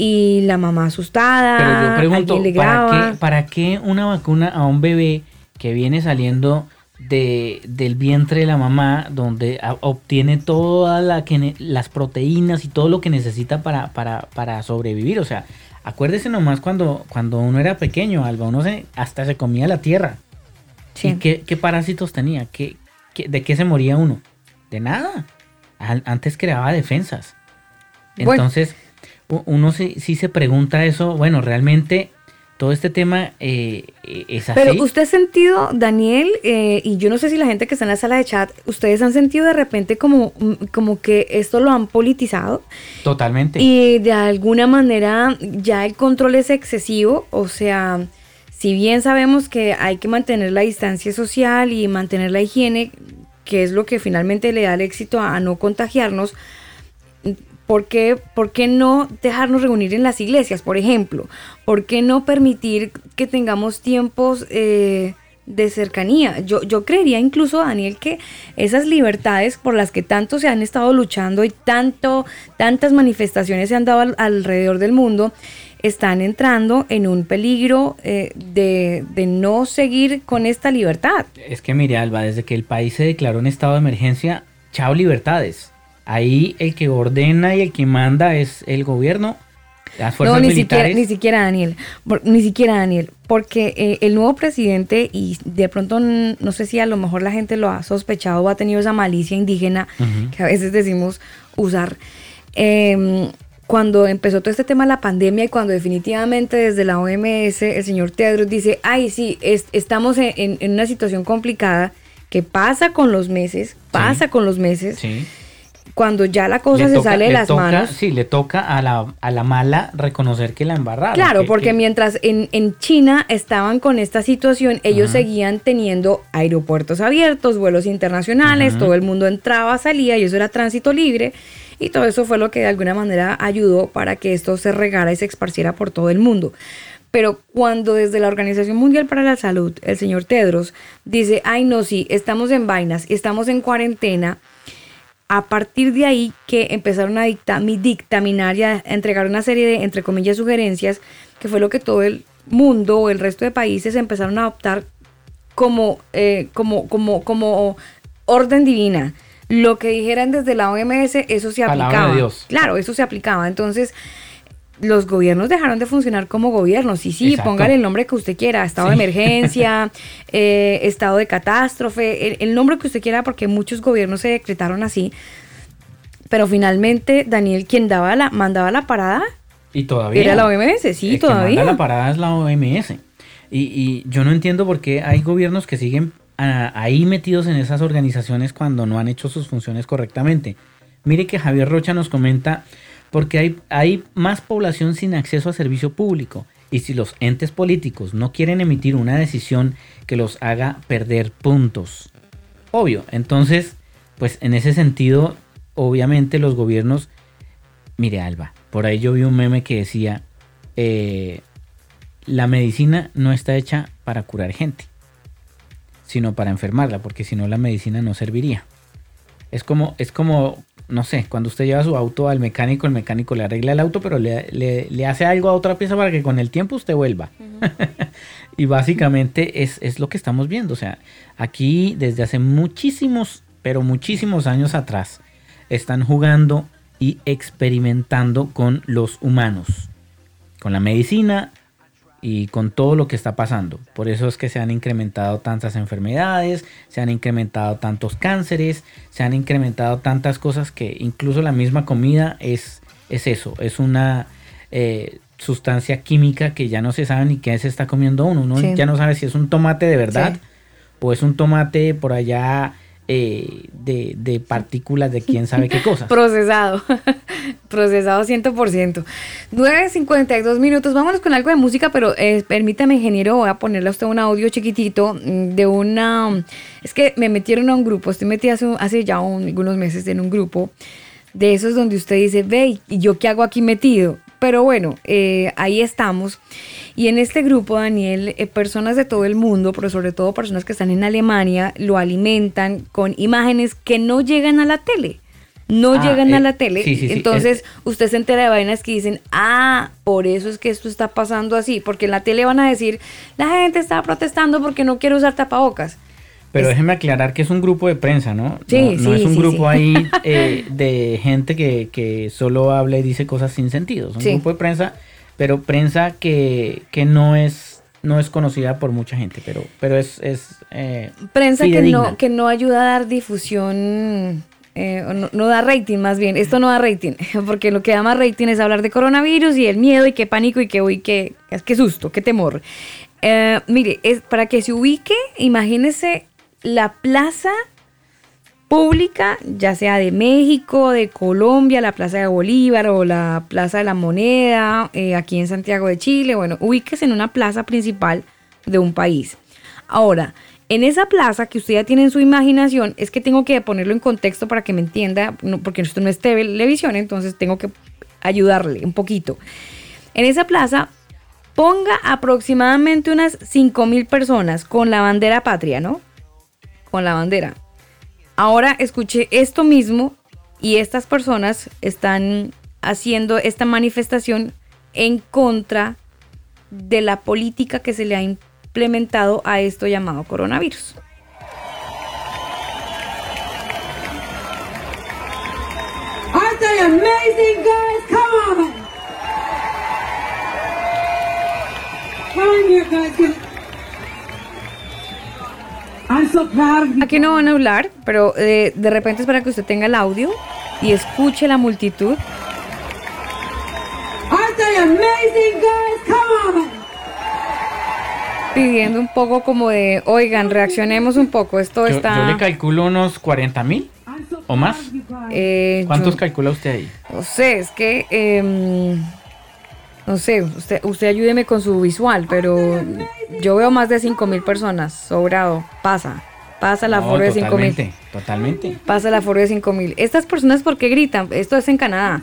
Y la mamá asustada, Pero yo pregunto, le ¿para qué, ¿para qué una vacuna a un bebé que viene saliendo de, del vientre de la mamá, donde a- obtiene todas la las proteínas y todo lo que necesita para, para, para sobrevivir? O sea, acuérdese nomás cuando, cuando uno era pequeño, Alba, uno se, hasta se comía la tierra. ¿Y qué, qué parásitos tenía? ¿Qué, qué- de qué se moría uno? De nada. Al- antes creaba defensas. Entonces, uno sí, sí se pregunta eso, bueno, realmente todo este tema eh, eh, es así. Pero usted ha sentido, Daniel, eh, y yo no sé si la gente que está en la sala de chat, ustedes han sentido de repente como, mm, como que esto lo han politizado Totalmente. y de alguna manera ya el control es excesivo, o sea, si bien sabemos que hay que mantener la distancia social y mantener la higiene, que es lo que finalmente le da el éxito a, a no contagiarnos, ¿por qué, por qué no dejarnos reunir en las iglesias, por ejemplo? ¿Por qué no permitir que tengamos tiempos eh, de cercanía? Yo, yo creería incluso, Daniel, que esas libertades por las que tanto se han estado luchando y tanto, tantas manifestaciones se han dado al- alrededor del mundo, están entrando en un peligro eh, de, no seguir con esta libertad. Es que mire, Alba, desde que el país se declaró en estado de emergencia, chao libertades. Ahí el que ordena y el que manda es el gobierno, las fuerzas no, ni siquiera, militares. ni siquiera Daniel, por- ni siquiera Daniel, porque eh, el nuevo presidente y de pronto no sé si a lo mejor la gente lo ha sospechado o ha tenido esa malicia indígena que a veces decimos usar. eh, cuando empezó todo este tema de la pandemia y cuando definitivamente desde la OMS el señor Tedros dice, ay sí, es- estamos en, en- en una situación complicada que pasa con los meses, pasa con los meses, Sí. Cuando ya la cosa Le se toca- sale de las toca- manos. Sí, le toca a la, a la mala reconocer que la embarraron. Claro, que- porque que- mientras en, en China estaban con esta situación, ellos Ajá. seguían teniendo aeropuertos abiertos, vuelos internacionales, Ajá. todo el mundo entraba, salía y eso era tránsito libre. Y todo eso fue lo que de alguna manera ayudó para que esto se regara y se esparciera por todo el mundo. Pero cuando desde la Organización Mundial para la Salud, el señor Tedros dice, ay no, sí, estamos en vainas, estamos en cuarentena, a partir de ahí que empezaron a dicta- mi- dictaminar y a entregar una serie de, entre comillas, sugerencias, que fue lo que todo el mundo o el resto de países empezaron a adoptar como, eh, como, como, como orden divina. Lo que dijeran desde la OMS, eso se Palabra aplicaba. de Dios. Claro, eso se aplicaba. Entonces, los gobiernos dejaron de funcionar como gobiernos. Sí, sí, Exacto. póngale el nombre que usted quiera, estado Sí. de emergencia, eh, estado de catástrofe, el, el nombre que usted quiera, porque muchos gobiernos se decretaron así. Pero finalmente, Daniel, quien daba la, mandaba la parada, Y todavía. era la OMS, sí, El que todavía. manda la parada es la OMS. Y, y yo no entiendo por qué hay gobiernos que siguen ah, ahí metidos en esas organizaciones cuando no han hecho sus funciones correctamente. Mire que Javier Rocha nos comenta, porque hay, hay más población sin acceso a servicio público. Y si los entes políticos no quieren emitir una decisión que los haga perder puntos. Obvio, entonces, pues en ese sentido, obviamente los gobiernos Mire, Alba, por ahí yo vi un meme que decía, eh, la medicina no está hecha para curar gente, sino para enfermarla, porque si no la medicina no serviría. Es como, es como, no sé, cuando usted lleva su auto al mecánico, el mecánico le arregla el auto, pero le, le- le hace algo a otra pieza para que con el tiempo usted vuelva. y básicamente es, es lo que estamos viendo. O sea, aquí desde hace muchísimos, pero muchísimos años atrás, están jugando y experimentando con los humanos, con la medicina y con todo lo que está pasando. Por eso es que se han incrementado tantas enfermedades, se han incrementado tantos cánceres, se han incrementado tantas cosas que incluso la misma comida es, es eso, es una eh, sustancia química que ya no se sabe ni qué se está comiendo uno. Uno Sí. ya no sabe si es un tomate de verdad Sí. o es un tomate por allá eh, de, de partículas de quién sabe qué cosas. Procesado. Procesado 100%. 9.52 minutos. Vámonos con algo de música, pero eh, permítame, ingeniero, voy a ponerle a usted un audio chiquitito mm, de una... Es que me metieron a un grupo, estoy metida hace, ya un- algunos meses en un grupo de esos donde usted dice, ve, ¿y yo qué hago aquí metido? Pero bueno, eh, ahí estamos. Y en este grupo, Daniel, eh, personas de todo el mundo, pero sobre todo personas que están en Alemania, lo alimentan con imágenes que no llegan a la tele. No Ah, llegan a eh, la tele. sí, sí, sí, Entonces, usted se entera de vainas que dicen, ah, por eso es que esto está pasando así. Porque en la tele van a decir, la gente está protestando porque no quiere usar tapabocas. Pero Es- déjeme aclarar que es un grupo de prensa, ¿no? Sí, no, no es un grupo ahí eh, de gente que, que solo habla y dice cosas sin sentido. Es un grupo de prensa, pero prensa que, que no es no es conocida por mucha gente, pero, pero es, es eh, Prensa que no, que no ayuda a dar difusión, eh, no, no da rating más bien. Esto no da rating, porque lo que da más rating es hablar de coronavirus y el miedo y qué pánico y qué, uy, qué, qué susto, qué temor. Eh, mire, es, para que se ubique, imagínese la plaza pública, ya sea de México, de Colombia, la Plaza de Bolívar o la Plaza de la Moneda, eh, aquí en Santiago de Chile, bueno, ubíquese en una plaza principal de un país. Ahora, En esa plaza que usted ya tiene en su imaginación, es que tengo que ponerlo en contexto para que me entienda, porque esto no es televisión, entonces tengo que ayudarle un poquito. En esa plaza, ponga aproximadamente unas 5 mil personas con la bandera patria, ¿no? Con la bandera. Ahora escuché esto mismo y estas personas están haciendo esta manifestación en contra de la política que se le ha implementado a esto llamado coronavirus. Aquí no van a hablar, pero eh, de repente es para que usted tenga el audio y escuche la multitud. Pidiendo un poco como de, oigan, reaccionemos un poco, esto Yo, está... yo le calculo unos 40 mil o más. eh, ¿Cuántos yo- calcula usted ahí? No sé, es que, em, no sé, usted, usted ayúdeme con su visual, pero yo veo más de 5 mil personas, sobrado, pasa, pasa la No, aforo de 5 mil. totalmente, totalmente. Pasa el aforo de 5 mil. Estas personas, ¿por qué gritan? Esto es en Canadá.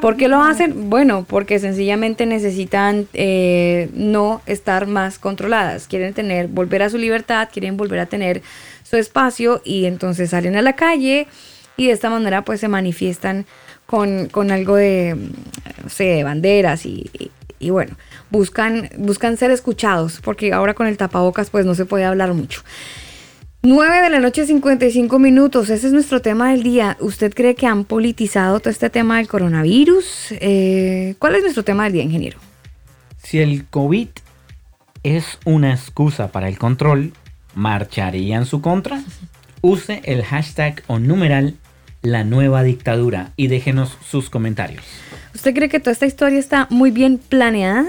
¿Por qué lo hacen? Bueno, porque sencillamente necesitan eh, no estar más controladas. Quieren tener, volver a su libertad, quieren volver a tener su espacio y entonces salen a la calle y de esta manera pues se manifiestan con, con algo de, no sé, de banderas y, y- bueno, buscan, buscan ser escuchados porque ahora con el tapabocas pues no se puede hablar mucho. 9 de la noche, 55 minutos. Ese es nuestro tema del día. ¿Usted cree que han politizado todo este tema del coronavirus? Eh, ¿Cuál es nuestro tema del día, ingeniero? Si el COVID es una excusa para el control, ¿marcharía en su contra? Use el hashtag o numeral la nueva dictadura y déjenos sus comentarios. ¿Usted cree que toda esta historia está muy bien planeada?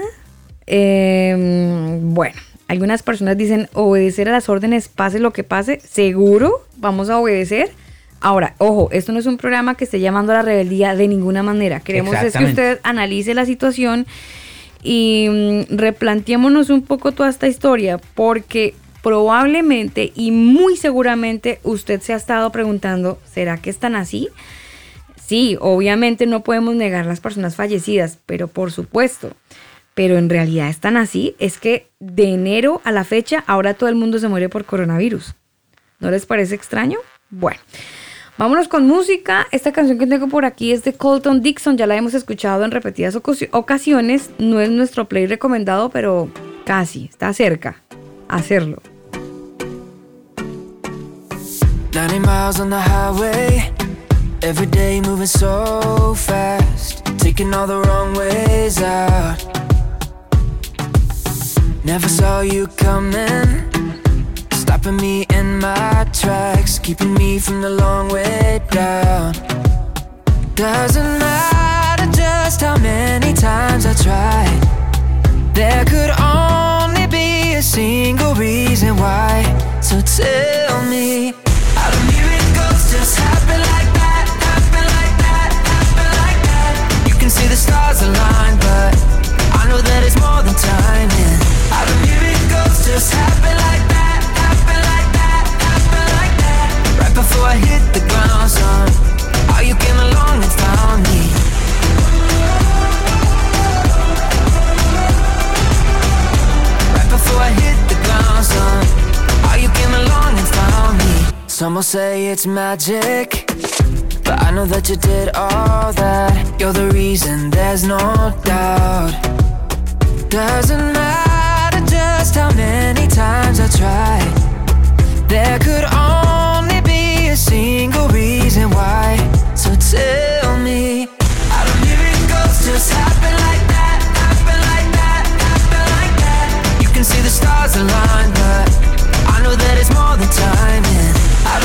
Eh, bueno, algunas personas dicen obedecer a las órdenes, pase lo que pase, seguro vamos a obedecer. Ahora, ojo, esto no es un programa que esté llamando a la rebeldía de ninguna manera. Queremos es que usted analice la situación y mm, replanteémonos un poco toda esta historia, porque probablemente y muy seguramente usted se ha estado preguntando, ¿será que están así? Sí, obviamente no podemos negar las personas fallecidas, pero por supuesto. Pero en realidad están así. Es que de enero a la fecha ahora todo el mundo se muere por coronavirus. ¿No les parece extraño? Bueno, vámonos con música. Esta canción que tengo por aquí es de Colton Dixon. Ya la hemos escuchado en repetidas ocasi- ocasiones. No es nuestro play recomendado, pero casi. Está cerca. Hacerlo. 90 miles on the highway. Every day moving so fast. Taking all the wrong ways out. Never saw you coming. Stopping me in my tracks. Keeping me from the long way down. Doesn't matter just how many times I tried. There could only be a single reason why. So tell me, just happen like that? Happen like that? Happen like that? You can see the stars align, but I know that it's more than timing. How just happen like that? Happen like that? Happen like that? Right before I hit the ground. Some will say it's magic, but I know that you did all that. You're the reason, there's no doubt. Doesn't matter just how many times I tried. There could only be a single reason why. So tell me, how do miracles just happen like that? Happen like that? Happen like that? You can see the stars align, but I know that it's more than timing.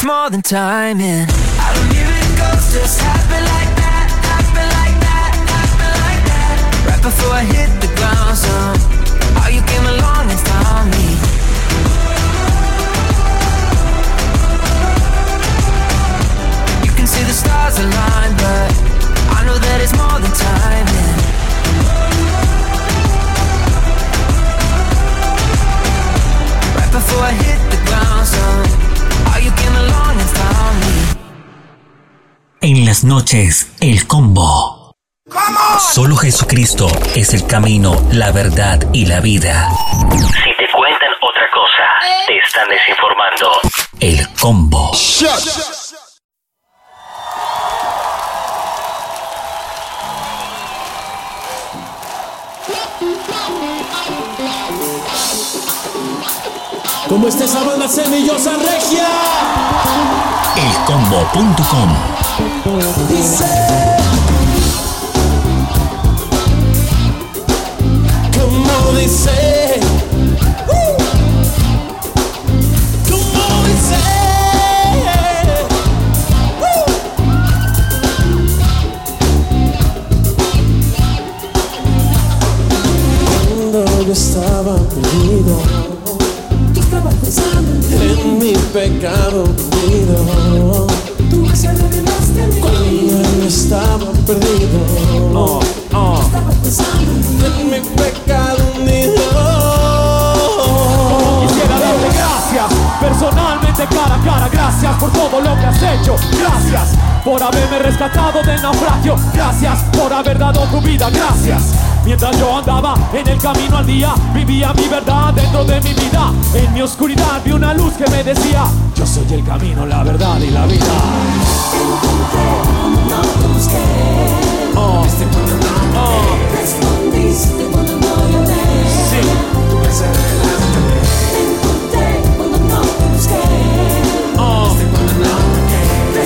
it's more than timing. How do miracles just happen like that, happen like that, happen like that? Right before I hit the ground, son, how you came along and found me. You can see the stars align, but I know that it's more than timing. Right before I hit En las noches, el combo. Solo Jesucristo es el camino, la verdad y la vida. Si te cuentan otra cosa, te están desinformando. El combo. ¿Cómo está esa banda semillosa regia? Elcombo.com Dice. Como dice. Uh. Como dice. Uh. Cuando yo estaba perdido. En mi pecado hundido. Tú Cuando yo estaba perdido. Estabas pensando en mi pecado hundido. Quisiera darte gracias, personalmente cara a cara, gracias por todo lo que has hecho, gracias por haberme rescatado del naufragio, gracias por haber dado tu vida, gracias. Mientras yo andaba en el camino al día, vivía mi verdad dentro de mi vida. En mi oscuridad vi una luz que me decía, yo soy el camino, la verdad y la vida. Oh. Oh. Respondiste cuando no llamé. Sí.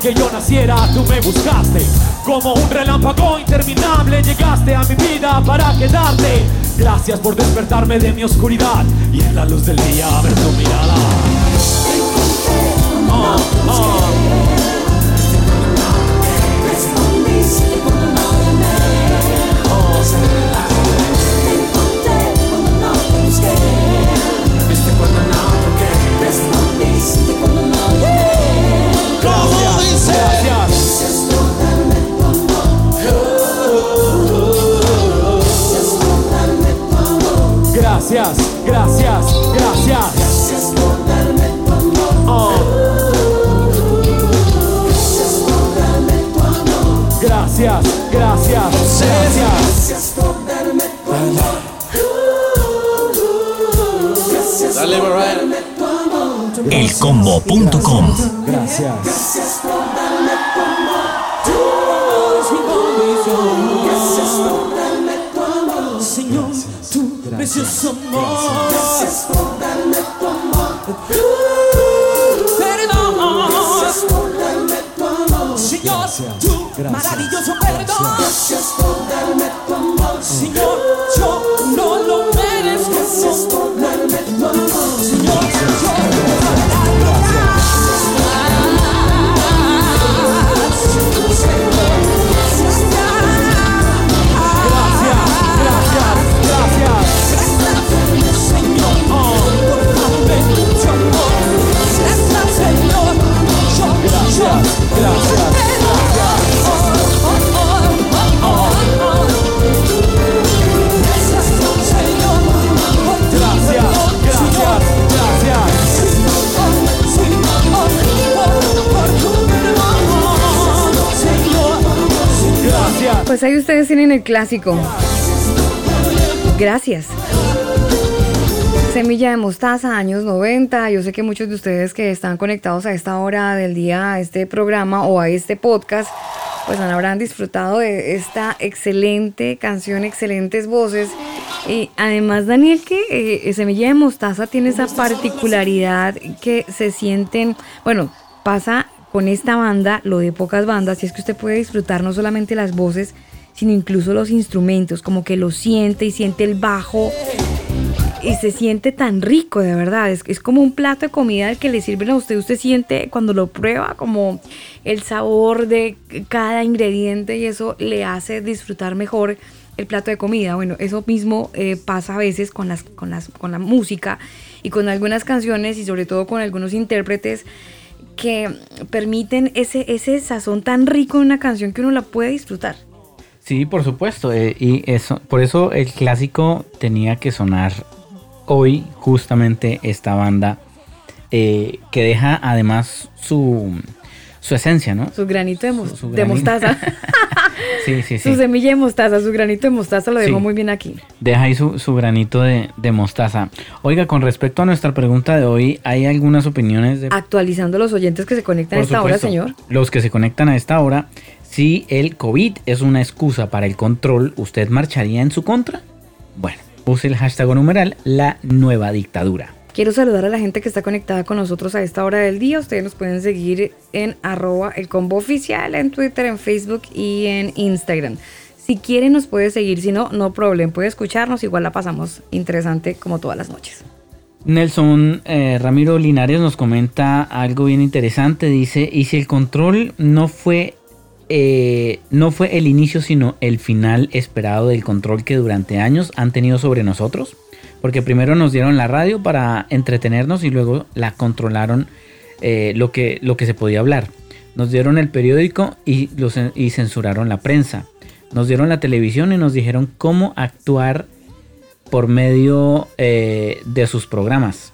que yo naciera, tú me buscaste. Como un relámpago interminable, llegaste a mi vida para quedarte. Gracias por despertarme de mi oscuridad y en la luz del día ver tu mirada. Oh, oh. Respondiste gracias, gracias, gracias. Gracias por darme tu amor. Gracias Dale, por Mariah. darme tu amor. Elcombo.com Gracias. Gracias por darme tu amor. Gracias por darme tu amor. Señor, tu precioso amor. Gracias por darme tu amor. Perdón. Gracias por darme tu amor. Señor, tu maravilloso perdón. Gracias por darme tu amor. Señor, pues ahí ustedes tienen el clásico. Gracias. Semilla de mostaza, años 90. Yo sé que muchos de ustedes que están conectados a esta hora del día a este programa o a este podcast, pues habrán disfrutado de esta excelente canción, excelentes voces. Y además, Daniel, que eh, Semilla de Mostaza tiene esa particularidad que se sienten, bueno, pasa con esta banda, lo de pocas bandas, y es que usted puede disfrutar no solamente las voces, sino incluso los instrumentos, como que lo siente y siente el bajo y se siente tan rico, de verdad. Es, es como un plato de comida que le sirven a usted. Usted siente cuando lo prueba como el sabor de cada ingrediente y eso le hace disfrutar mejor el plato de comida. Bueno, eso mismo eh, pasa a veces con, las, con, las, con la música y con algunas canciones y sobre todo con algunos intérpretes que permiten ese, ese sazón tan rico en una canción que uno la puede disfrutar. Sí, por supuesto. eh, y eso, por eso el clásico tenía que sonar hoy, justamente esta banda, eh, que deja además su, su esencia, ¿no? Su granito de, Su- su de mostaza. Sí, sí, sí. Su semilla de mostaza, su granito de mostaza lo dejó Sí. muy bien aquí. Deja ahí su, su granito de, de mostaza. Oiga, con respecto a nuestra pregunta de hoy, ¿hay algunas opiniones de Actualizando a los oyentes que se conectan a Por esta hora, señor. Los que se conectan a esta hora, si el COVID es una excusa para el control, ¿usted marcharía en su contra? Bueno, use el hashtag o numeral la nueva dictadura. Quiero saludar a la gente que está conectada con nosotros a esta hora del día. Ustedes nos pueden seguir en arroba el combo oficial en Twitter, en Facebook y en Instagram. Si quieren nos puede seguir, si no, no problem, puede escucharnos, igual la pasamos interesante como todas las noches. Nelson eh, Ramiro Linares nos comenta algo bien interesante. Dice, y si el control no fue, eh, no fue el inicio, sino el final esperado del control que durante años han tenido sobre nosotros. Porque primero nos dieron la radio para entretenernos y luego la controlaron eh, lo, que, lo que se podía hablar. Nos dieron el periódico y, lo cen- y censuraron la prensa. Nos dieron la televisión y nos dijeron cómo actuar por medio eh, de sus programas.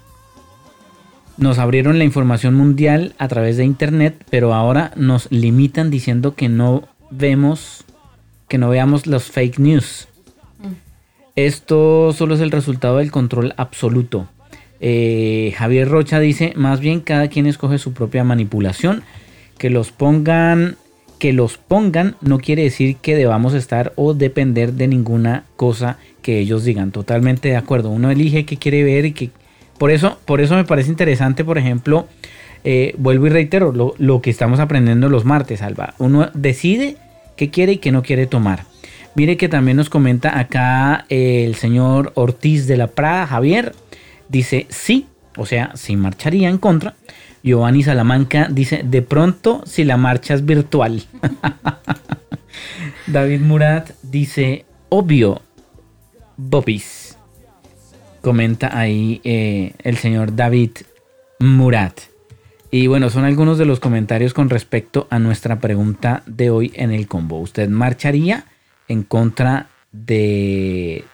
Nos abrieron la información mundial a través de internet, pero ahora nos limitan diciendo que no vemos, que no veamos los fake news. Esto solo es el resultado del control absoluto. Eh, Javier Rocha dice, más bien cada quien escoge su propia manipulación. Que los pongan, que los pongan no quiere decir que debamos estar o depender de ninguna cosa que ellos digan. Totalmente de acuerdo. Uno elige qué quiere ver y que por eso, por eso me parece interesante, por ejemplo, eh, vuelvo y reitero lo, lo que estamos aprendiendo los martes, Alba. Uno decide qué quiere y qué no quiere tomar. Mire que también nos comenta acá el señor Ortiz de la Prada, Javier. Dice sí, o sea, sí marcharía en contra. Giovanni Salamanca dice, de pronto si la marcha es virtual. David Murat dice, obvio, Bobis. Comenta ahí eh, el señor David Murat. Y bueno, son algunos de los comentarios con respecto a nuestra pregunta de hoy en el combo. ¿Usted marcharía en contra de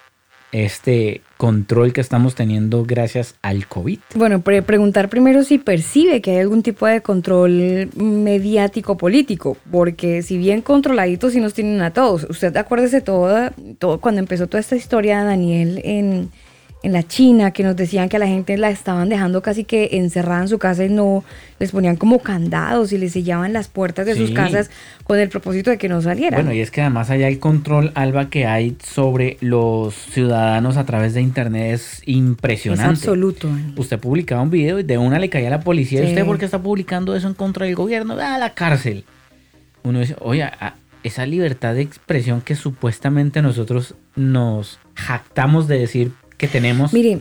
este control que estamos teniendo gracias al COVID? Bueno, pre- preguntar primero si percibe que hay algún tipo de control mediático político, porque si bien controladitos sí nos tienen a todos. Usted acuérdese todo, todo cuando empezó toda esta historia, Daniel, en, en la China, que nos decían que a la gente la estaban dejando casi que encerrada en su casa y no les ponían como candados y les sellaban las puertas de sus casas con el propósito de que no salieran. Bueno, y es que además allá el control, Alba, que hay sobre los ciudadanos a través de internet es impresionante. Es absoluto. Usted publicaba un video y de una le caía a la policía. ¿Y usted por qué está publicando eso en contra del gobierno? A la cárcel. Uno dice, oye, esa libertad de expresión que supuestamente nosotros nos jactamos de decir que tenemos. Mire,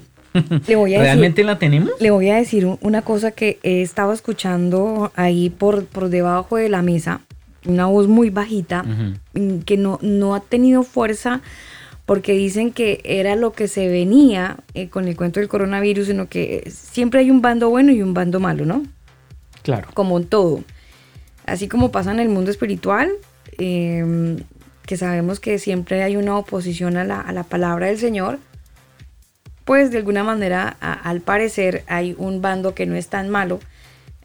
le voy a decir- ¿Realmente la tenemos? Le voy a decir un- una cosa que he estado escuchando ahí por, por debajo de la mesa, una voz muy bajita, mm, que no, no ha tenido fuerza porque dicen que era lo que se venía eh, con el cuento del coronavirus, sino que eh, siempre hay un bando bueno y un bando malo, ¿no? Claro. Como en todo. Así como pasa en el mundo espiritual, eh, que sabemos que siempre hay una oposición a la, a la palabra del Señor, pues de alguna manera, al parecer, hay un bando que no es tan malo,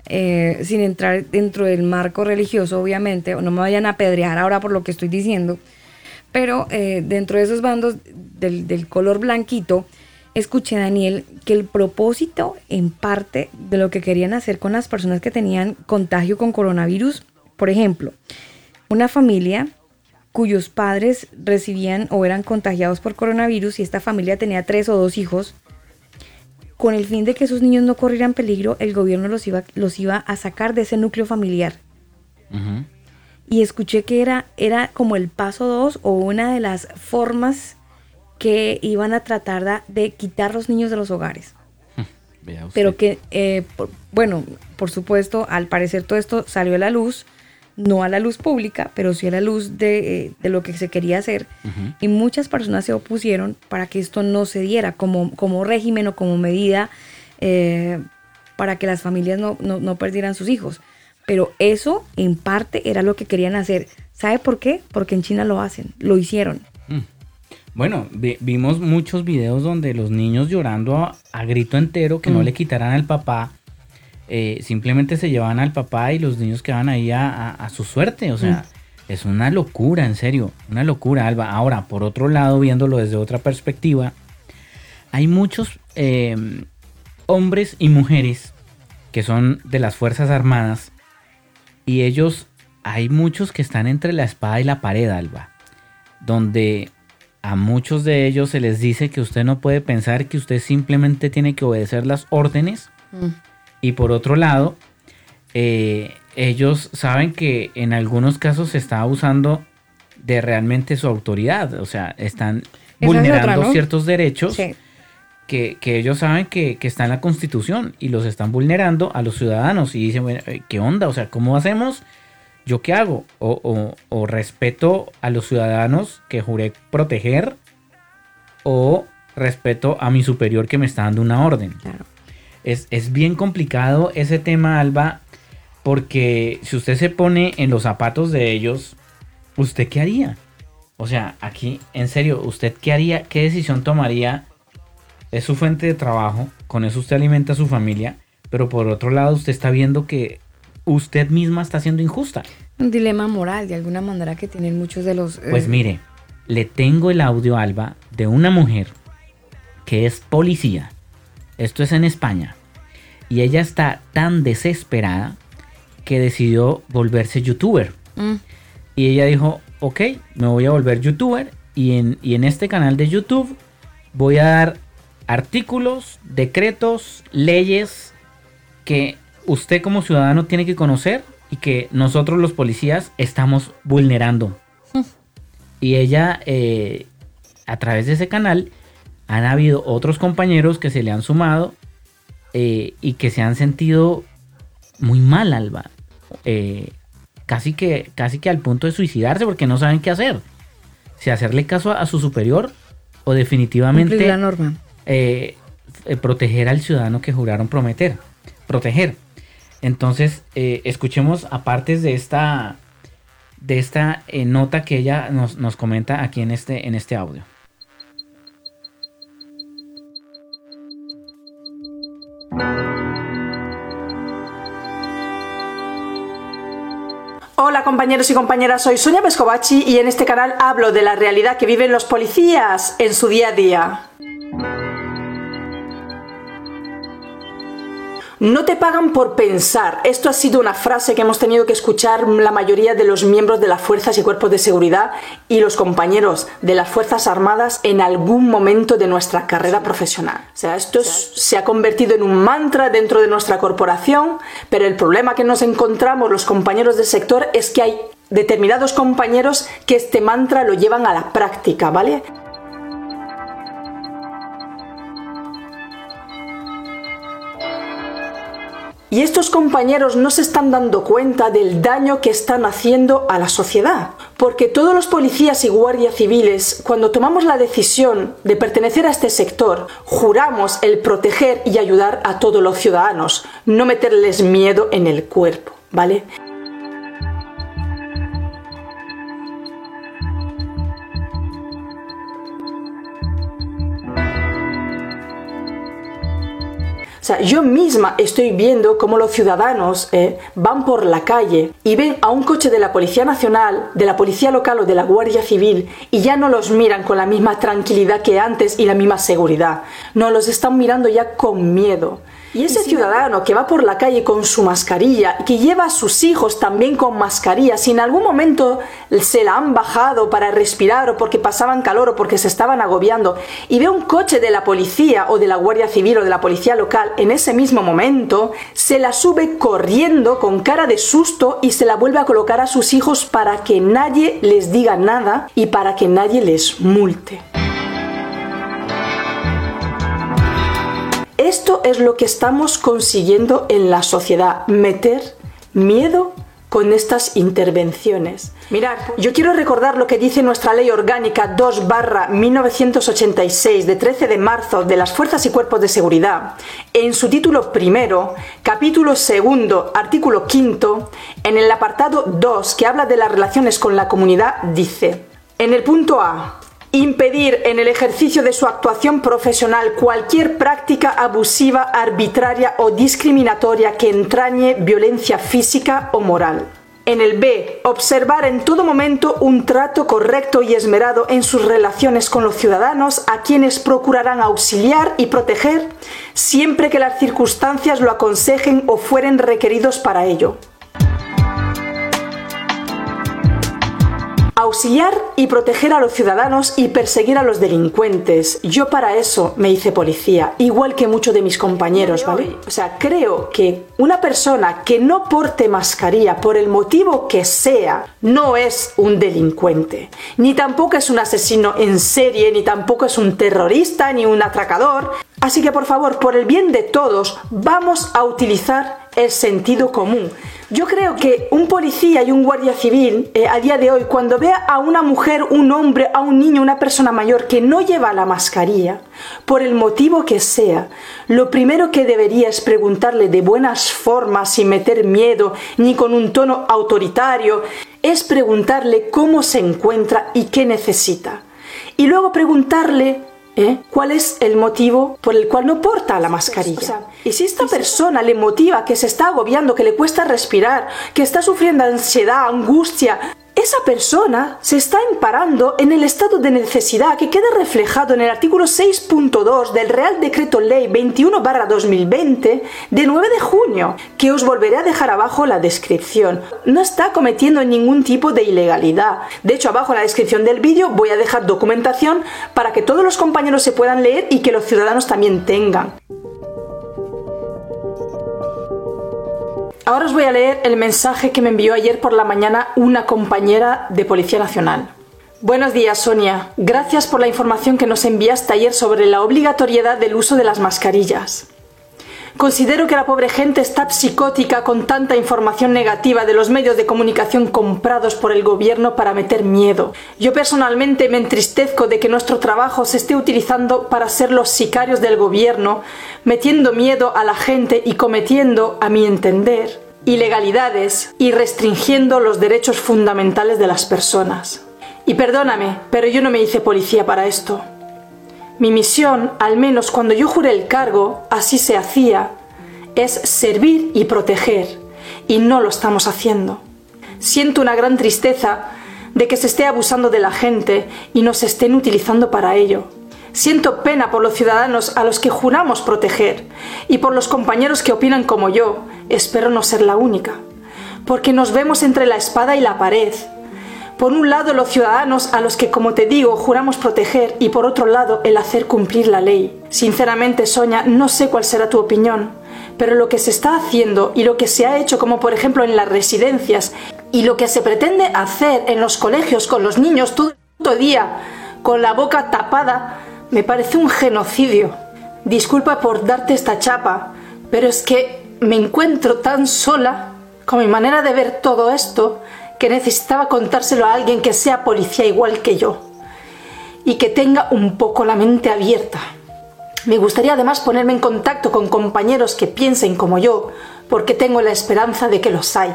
eh, sin entrar dentro del marco religioso, obviamente, o no me vayan a apedrear ahora por lo que estoy diciendo, Pero eh, dentro de esos bandos del, del color blanquito, escuché, Daniel, que el propósito, en parte, de lo que querían hacer con las personas que tenían contagio con coronavirus, por ejemplo, una familia cuyos padres recibían o eran contagiados por coronavirus y esta familia tenía tres o dos hijos, con el fin de que esos niños no corrieran peligro, el gobierno los iba, los iba a sacar de ese núcleo familiar. Y escuché que era, era como el paso dos o una de las formas que iban a tratar da- de, quitar los niños de los hogares. Pero que, eh, por- bueno, por supuesto, al parecer todo esto salió a la luz, no a la luz pública, pero sí a la luz de, eh, de lo que se quería hacer. Y muchas personas se opusieron para que esto no se diera como, como régimen o como medida eh, para que las familias no, no, no perdieran sus hijos. Pero eso, en parte, era lo que querían hacer. ¿Sabe por qué? Porque en China lo hacen, lo hicieron. Bueno, vi- vimos muchos videos donde los niños llorando a, a grito entero que no Mm. le quitaran al papá. Eh, simplemente se llevaban al papá y los niños quedaban ahí a, a- a su suerte. O sea, es una locura, en serio. Una locura, Alba. Ahora, por otro lado, viéndolo desde otra perspectiva, hay muchos eh, hombres y mujeres que son de las Fuerzas Armadas y ellos, hay muchos que están entre la espada y la pared, Alba, donde a muchos de ellos se les dice que usted no puede pensar que usted simplemente tiene que obedecer las órdenes y por otro lado, eh, ellos saben que en algunos casos se está abusando de realmente su autoridad, o sea, están es vulnerando otra, ¿no? ciertos derechos Sí. que, que ellos saben que, que está en la constitución y los están vulnerando a los ciudadanos y dicen, bueno, eh, ¿qué onda? O sea, ¿cómo hacemos? ¿Yo qué hago? O, o- o respeto a los ciudadanos que juré proteger o respeto a mi superior que me está dando una orden. Es, es bien complicado ese tema, Alba, porque si usted se pone en los zapatos de ellos, ¿usted qué haría? O sea, aquí, en serio, ¿usted qué haría? ¿Qué decisión tomaría? Es su fuente de trabajo, con eso usted alimenta a su familia, pero por otro lado usted está viendo que usted misma está siendo injusta. Un dilema moral, de alguna manera, que tienen muchos de los... eh, Pues mire, le tengo el audio, Alba, de una mujer que es policía. Esto es en España. Y ella está tan desesperada que decidió volverse youtuber. mm, Y ella dijo, ok, me voy a volver youtuber y en, y en este canal de YouTube voy a dar artículos, decretos, leyes que usted como ciudadano tiene que conocer y que nosotros los policías estamos vulnerando. Y ella, eh, a través de ese canal, han habido otros compañeros que se le han sumado eh, y que se han sentido muy mal, Alba. Eh, casi, que, casi que al punto de suicidarse porque no saben qué hacer. Si hacerle caso a, a su superior o definitivamente la norma. eh, proteger al ciudadano que juraron prometer, proteger. Entonces, escuchemos aparte de esta, de esta nota que ella nos, nos comenta aquí en este, en este audio. Hola compañeros y compañeras, soy Sonia Vescovachi y en este canal hablo de la realidad que viven los policías en su día a día. No te pagan por pensar. Esto ha sido una frase que hemos tenido que escuchar la mayoría de los miembros de las fuerzas y cuerpos de seguridad y los compañeros de las Fuerzas Armadas en algún momento de nuestra carrera profesional. O sea, esto es- se ha convertido en un mantra dentro de nuestra corporación, pero el problema que nos encontramos los compañeros del sector es que hay determinados compañeros que este mantra lo llevan a la práctica, ¿vale? Y estos compañeros no se están dando cuenta del daño que están haciendo a la sociedad. Porque todos los policías y guardias civiles, cuando tomamos la decisión de pertenecer a este sector, juramos el proteger y ayudar a todos los ciudadanos, no meterles miedo en el cuerpo, ¿vale? Yo misma estoy viendo cómo los ciudadanos eh, van por la calle y ven a un coche de la Policía Nacional, de la Policía Local o de la Guardia Civil y ya no los miran con la misma tranquilidad que antes y la misma seguridad. No, los están mirando ya con miedo. Y ese ciudadano que va por la calle con su mascarilla, que lleva a sus hijos también con mascarilla, si en algún momento se la han bajado para respirar o porque pasaban calor o porque se estaban agobiando, y ve un coche de la policía o de la Guardia Civil o de la policía local en ese mismo momento, se la sube corriendo con cara de susto y se la vuelve a colocar a sus hijos para que nadie les diga nada y para que nadie les multe. Esto es lo que estamos consiguiendo en la sociedad, meter miedo con estas intervenciones. Mirad, yo quiero recordar lo que dice nuestra ley orgánica 2 barra 1986 de 13 de marzo de las Fuerzas y Cuerpos de Seguridad. En su título primero, capítulo segundo, artículo quinto, en el apartado 2 que habla de las relaciones con la comunidad, dice, en el punto A, impedir en el ejercicio de su actuación profesional cualquier práctica abusiva, arbitraria o discriminatoria que entrañe violencia física o moral. En el B, observar en todo momento un trato correcto y esmerado en sus relaciones con los ciudadanos a quienes procurarán auxiliar y proteger siempre que las circunstancias lo aconsejen o fueren requeridos para ello. Auxiliar y proteger a los ciudadanos y perseguir a los delincuentes. Yo para eso me hice policía, igual que muchos de mis compañeros, ¿vale? O sea, creo que una persona que no porte mascarilla por el motivo que sea, no es un delincuente. Ni tampoco es un asesino en serie, ni tampoco es un terrorista, ni un atracador. Así que por favor, por el bien de todos, vamos a utilizar el sentido común. Yo creo que un policía y un guardia civil eh, a día de hoy, cuando vea a una mujer, un hombre, a un niño, una persona mayor que no lleva la mascarilla, por el motivo que sea, lo primero que debería es preguntarle de buenas formas, sin meter miedo, ni con un tono autoritario, es preguntarle cómo se encuentra y qué necesita. Y luego preguntarle ¿eh? ¿Cuál es el motivo por el cual no porta la mascarilla? y si esta persona le motiva que se está agobiando, que le cuesta respirar, que está sufriendo ansiedad, angustia, esa persona se está emparando en el estado de necesidad que queda reflejado en el artículo 6.2 del Real Decreto Ley 21-2020 de 9 de junio, que os volveré a dejar abajo la descripción. No está cometiendo ningún tipo de ilegalidad. De hecho, abajo en la descripción del vídeo voy a dejar documentación para que todos los compañeros se puedan leer y que los ciudadanos también tengan. Ahora os voy a leer el mensaje que me envió ayer por la mañana una compañera de Policía Nacional. Buenos días, Sonia. Gracias por la información que nos enviaste ayer sobre la obligatoriedad del uso de las mascarillas. Considero que la pobre gente está psicótica con tanta información negativa de los medios de comunicación comprados por el gobierno para meter miedo. Yo personalmente me entristezco de que nuestro trabajo se esté utilizando para ser los sicarios del gobierno, metiendo miedo a la gente y cometiendo, a mi entender, ilegalidades y restringiendo los derechos fundamentales de las personas. Y perdóname, pero yo no me hice policía para esto. Mi misión, al menos cuando yo juré el cargo, así se hacía, es servir y proteger, y no lo estamos haciendo. Siento una gran tristeza de que se esté abusando de la gente y nos estén utilizando para ello. Siento pena por los ciudadanos a los que juramos proteger y por los compañeros que opinan como yo, espero no ser la única, porque nos vemos entre la espada y la pared, por un lado los ciudadanos a los que, como te digo, juramos proteger y por otro lado el hacer cumplir la ley. Sinceramente, Sonia, no sé cuál será tu opinión, pero lo que se está haciendo y lo que se ha hecho, como por ejemplo en las residencias, y lo que se pretende hacer en los colegios con los niños todo el día con la boca tapada, me parece un genocidio. Disculpa por darte esta chapa, pero es que me encuentro tan sola con mi manera de ver todo esto que necesitaba contárselo a alguien que sea policía igual que yo y que tenga un poco la mente abierta. Me gustaría además ponerme en contacto con compañeros que piensen como yo, porque tengo la esperanza de que los hay,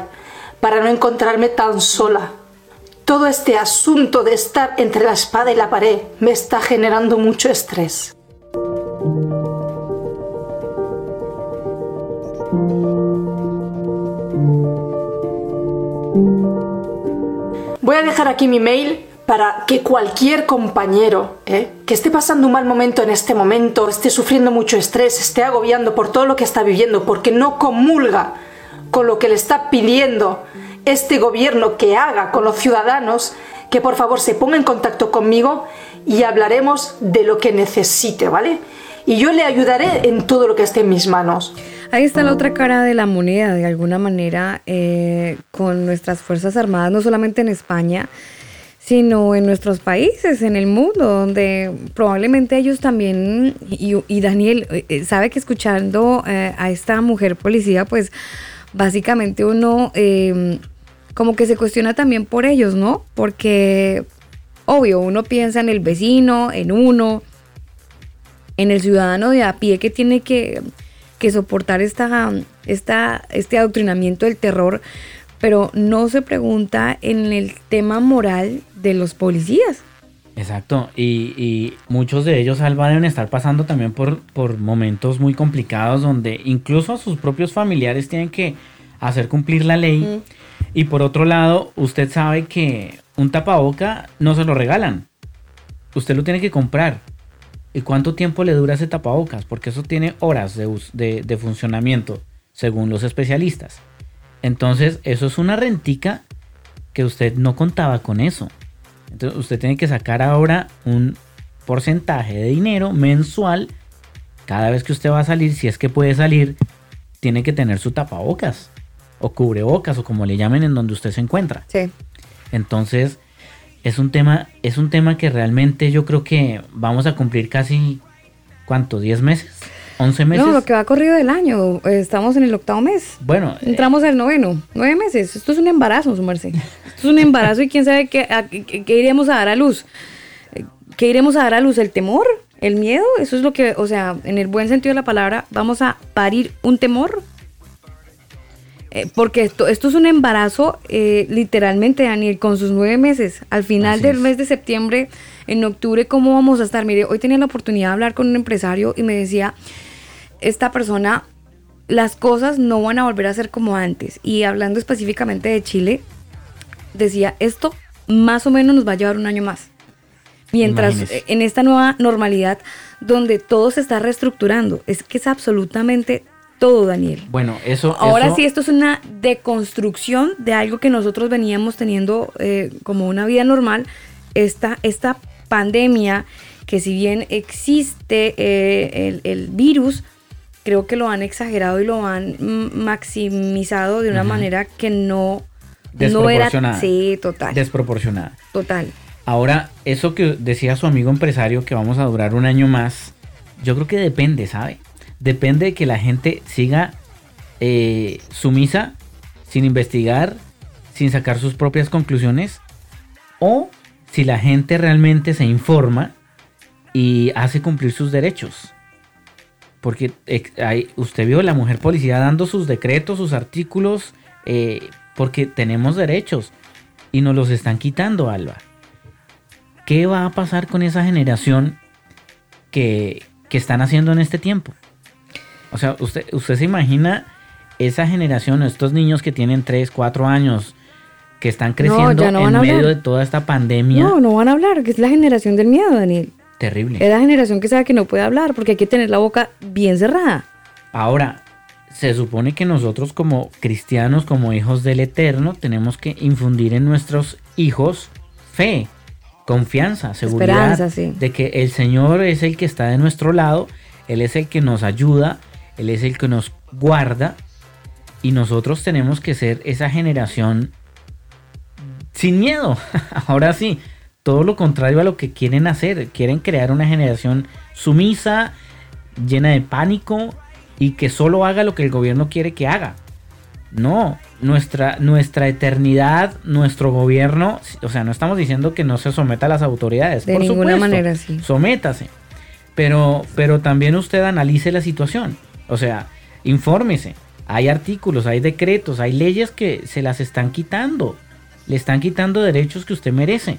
para no encontrarme tan sola. Todo este asunto de estar entre la espada y la pared me está generando mucho estrés. Voy a dejar aquí mi mail para que cualquier compañero ¿eh? que esté pasando un mal momento en este momento, esté sufriendo mucho estrés, esté agobiando por todo lo que está viviendo, porque no comulga con lo que le está pidiendo este gobierno que haga con los ciudadanos, que por favor se ponga en contacto conmigo y hablaremos de lo que necesite, ¿vale? Y yo le ayudaré en todo lo que esté en mis manos. Ahí está la otra cara de la moneda, de alguna manera, eh, con nuestras Fuerzas Armadas, no solamente en España, sino en nuestros países, en el mundo, donde probablemente ellos también, y, Daniel eh, eh, sabe que escuchando a esta mujer policía, pues básicamente uno eh, como que se cuestiona también por ellos, ¿no? Porque, obvio, uno piensa en el vecino, en uno, en el ciudadano de a pie que tiene que, que soportar esta, esta, este adoctrinamiento del terror, pero no se pregunta en el tema moral de los policías. Exacto, y, y muchos de ellos, Alba, deben estar pasando también por, por momentos muy complicados donde incluso a sus propios familiares tienen que hacer cumplir la ley. Y por otro lado, usted sabe que un tapaboca no se lo regalan. Usted lo tiene que comprar. ¿Y cuánto tiempo le dura ese tapabocas? Porque eso tiene horas de, de funcionamiento, según los especialistas. Entonces, eso es una rentica que usted no contaba con eso. Entonces, usted tiene que sacar ahora un porcentaje de dinero mensual. Cada vez que usted va a salir, si es que puede salir, tiene que tener su tapabocas. O cubrebocas, o como le llamen en donde usted se encuentra. Sí. Entonces, es un tema, es un tema que realmente yo creo que vamos a cumplir casi, ¿cuánto? ¿10 meses? ¿11 meses? No, lo que va corrido del año, estamos en el octavo mes. Bueno, eh, Entramos al noveno, nueve meses. Esto es un embarazo, su merced. Esto es un embarazo y quién sabe qué, a- qué- qué iremos a dar a luz. ¿Qué iremos a dar a luz? ¿El temor? ¿El miedo? Eso es lo que, o sea, en el buen sentido de la palabra, vamos a parir un temor. Eh, porque esto, esto es un embarazo, eh, literalmente, Daniel, con sus nueve meses. Al final Así del es. mes de septiembre, en octubre, ¿cómo vamos a estar? Mire, hoy tenía la oportunidad de hablar con un empresario y me decía, esta persona, las cosas no van a volver a ser como antes. Y hablando específicamente de Chile, decía, esto más o menos nos va a llevar un año más. Mientras Imagínese. eh, en esta nueva normalidad donde todo se está reestructurando, es que es absolutamente todo, Daniel. bueno, eso... Ahora eso- sí, esto es una deconstrucción de algo que nosotros veníamos teniendo eh, como una vida normal. Esta, esta pandemia, que si bien existe eh, el, el virus, creo que lo han exagerado y lo han maximizado de una manera que no, no era... Desproporcionada. Sí, total. Desproporcionada. total. Ahora, eso que decía su amigo empresario, que vamos a durar un año más, yo creo que depende, ¿sabe? Depende de que la gente siga eh, sumisa, sin investigar, sin sacar sus propias conclusiones, o si la gente realmente se informa y hace cumplir sus derechos. Porque usted vio la mujer policía dando sus decretos, sus artículos, eh, porque tenemos derechos y nos los están quitando, Alba. ¿Qué va a pasar con esa generación que están haciendo en este tiempo? O sea, usted, usted se imagina esa generación, estos niños que tienen 3, 4 años, que están creciendo no en medio de toda esta pandemia No, no van a hablar, que es la generación del miedo, Daniel. terrible. Es la generación que sabe que no puede hablar porque hay que tener la boca bien cerrada. Ahora, se supone que nosotros como cristianos, como hijos del Eterno, tenemos que infundir en nuestros hijos fe, confianza, seguridad Esperanza, sí. de que el Señor es el que está de nuestro lado, Él es el que nos ayuda, Él es el que nos guarda y nosotros tenemos que ser esa generación sin miedo. Ahora sí, todo lo contrario a lo que quieren hacer. Quieren crear una generación sumisa, llena de pánico y que solo haga lo que el gobierno quiere que haga. No, nuestra, nuestra eternidad, nuestro gobierno, o sea, no estamos diciendo que no se someta a las autoridades. De por ninguna supuesto, manera, sí. Sométase. Pero, pero también usted analice la situación. O sea, infórmese. Hay artículos, hay decretos, hay leyes que se las están quitando. Le están quitando derechos que usted merece.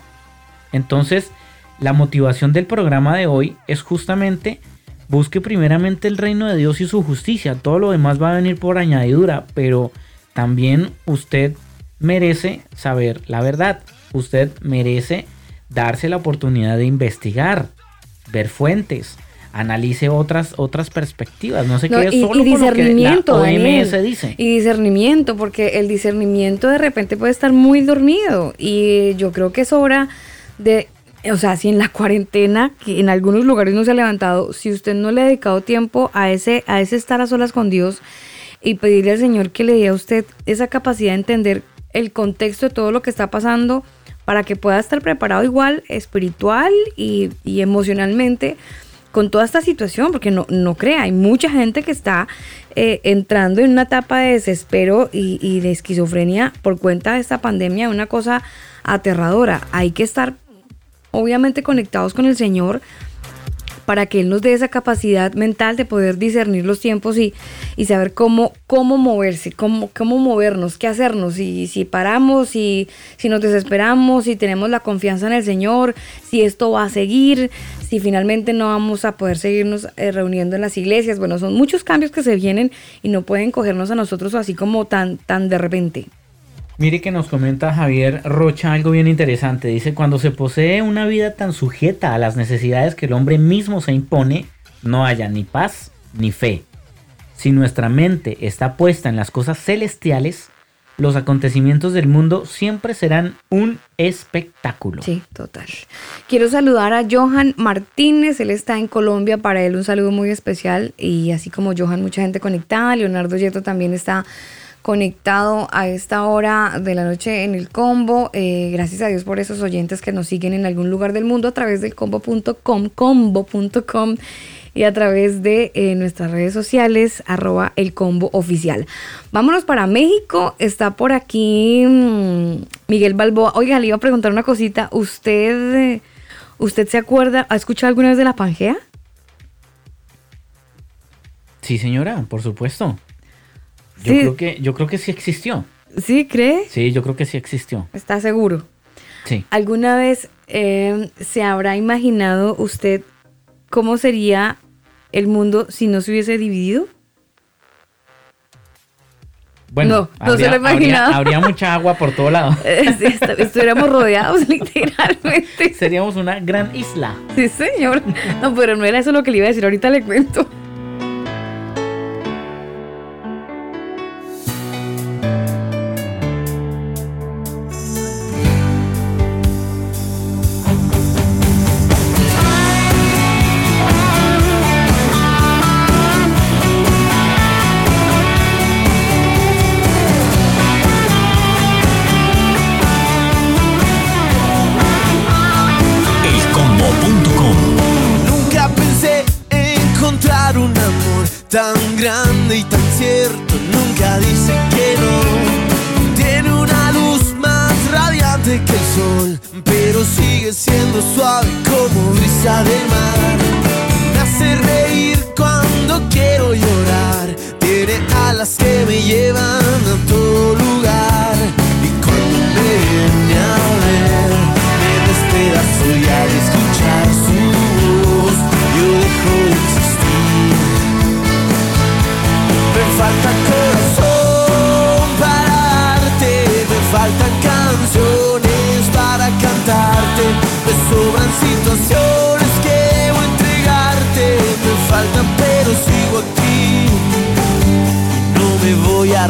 Entonces, la motivación del programa de hoy es justamente busque primeramente el reino de Dios y su justicia. Todo lo demás va a venir por añadidura, pero también usted merece saber la verdad. usted merece darse la oportunidad de investigar, ver fuentes, analice otras otras perspectivas, no se No, quede y, solo y con lo que discernimiento, la OMS Daniel. dice. Y discernimiento, porque el discernimiento de repente puede estar muy dormido. Y yo creo que es hora de, o sea, si en la cuarentena, que en algunos lugares no se ha levantado, si usted no le ha dedicado tiempo a ese, a ese estar a solas con Dios y pedirle al Señor que le dé a usted esa capacidad de entender el contexto de todo lo que está pasando para que pueda estar preparado igual espiritual y, y emocionalmente con toda esta situación, porque no, no crea, hay mucha gente que está eh, entrando en una etapa de desespero y, y de esquizofrenia por cuenta de esta pandemia, una cosa aterradora. Hay que estar obviamente conectados con el Señor para que Él nos dé esa capacidad mental de poder discernir los tiempos y, y saber cómo, cómo moverse, cómo, cómo movernos, qué hacernos, si, si paramos, si, si nos desesperamos, si tenemos la confianza en el Señor, si esto va a seguir, si finalmente no vamos a poder seguirnos eh, reuniendo en las iglesias. Bueno, son muchos cambios que se vienen y no pueden cogernos a nosotros así como tan, tan de repente. Mire que nos comenta Javier Rocha algo bien interesante. Dice, cuando se posee una vida tan sujeta a las necesidades que el hombre mismo se impone, no haya ni paz ni fe. Si nuestra mente está puesta en las cosas celestiales, los acontecimientos del mundo siempre serán un espectáculo. Sí, total. Quiero saludar a Johan Martínez, él está en Colombia, para él un saludo muy especial y así como Johan, mucha gente conectada, Leonardo Yeto también está conectado a esta hora de la noche en el combo. Eh, gracias a Dios por esos oyentes que nos siguen en algún lugar del mundo a través del combo.com, combo.com y a través de eh, nuestras redes sociales, arroba el combo oficial. Vámonos para México. Está por aquí mm, Miguel Balboa. Oiga, le iba a preguntar una cosita. ¿Usted, eh, ¿Usted se acuerda, ha escuchado alguna vez de la Pangea? Sí, señora, por supuesto. Yo Sí. creo que yo creo que sí existió. ¿Sí, cree? Sí, yo creo que sí existió. ¿Está seguro? Sí. ¿Alguna vez eh, se habrá imaginado usted cómo sería el mundo si no se hubiese dividido? Bueno, No, no se lo he habría- imaginado. Habría, mucha agua por todo lado. Eh, sí, est- estuviéramos rodeados literalmente. Seríamos una gran isla. Sí, señor. No, pero no era eso lo que le iba a decir. Ahorita le cuento.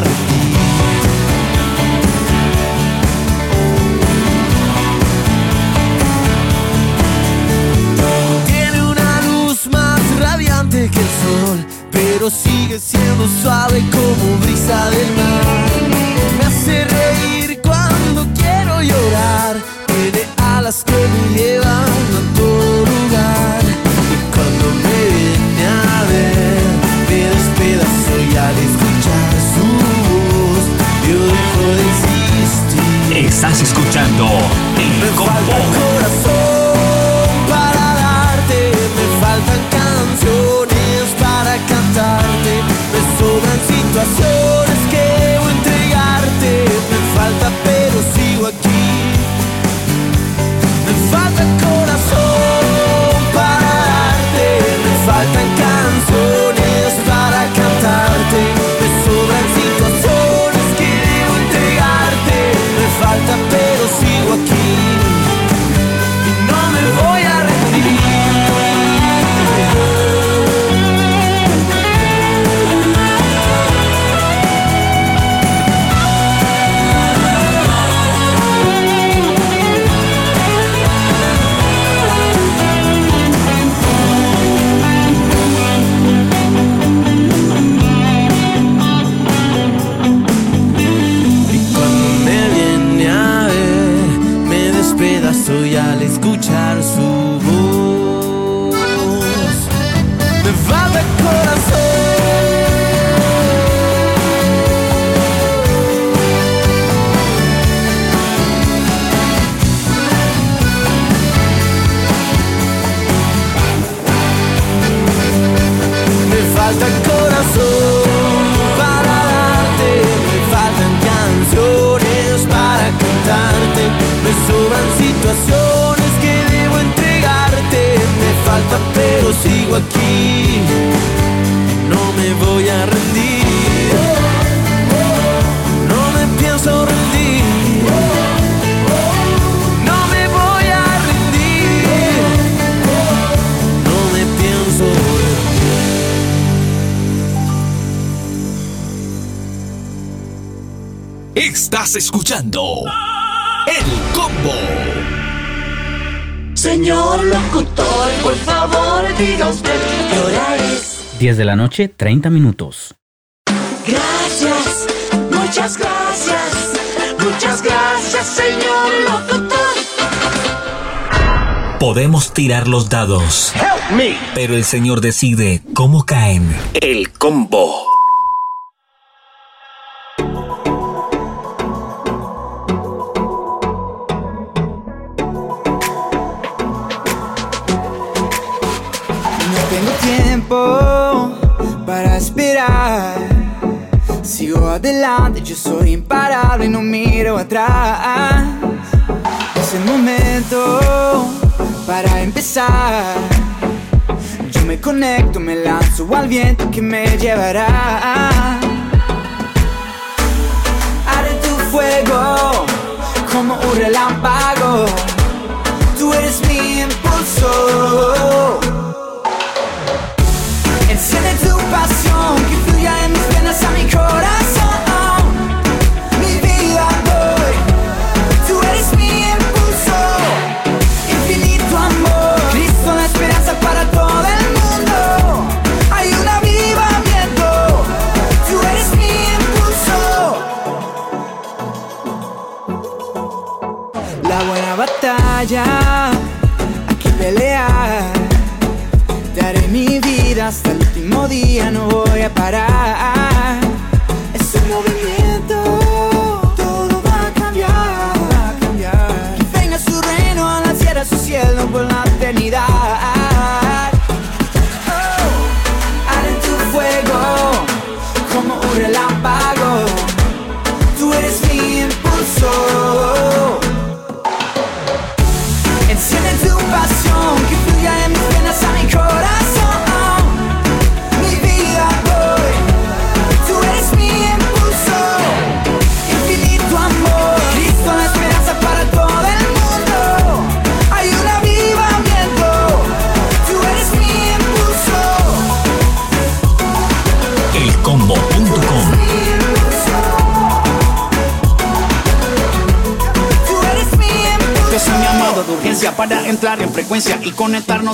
Me Estás escuchando El Combo. Señor locutor, por favor, diga usted qué hora es. 10 de la noche, 30 minutos. Gracias, muchas gracias, muchas gracias, señor locutor. Podemos tirar los dados, pero el señor decide cómo caen. El viento que me llevará.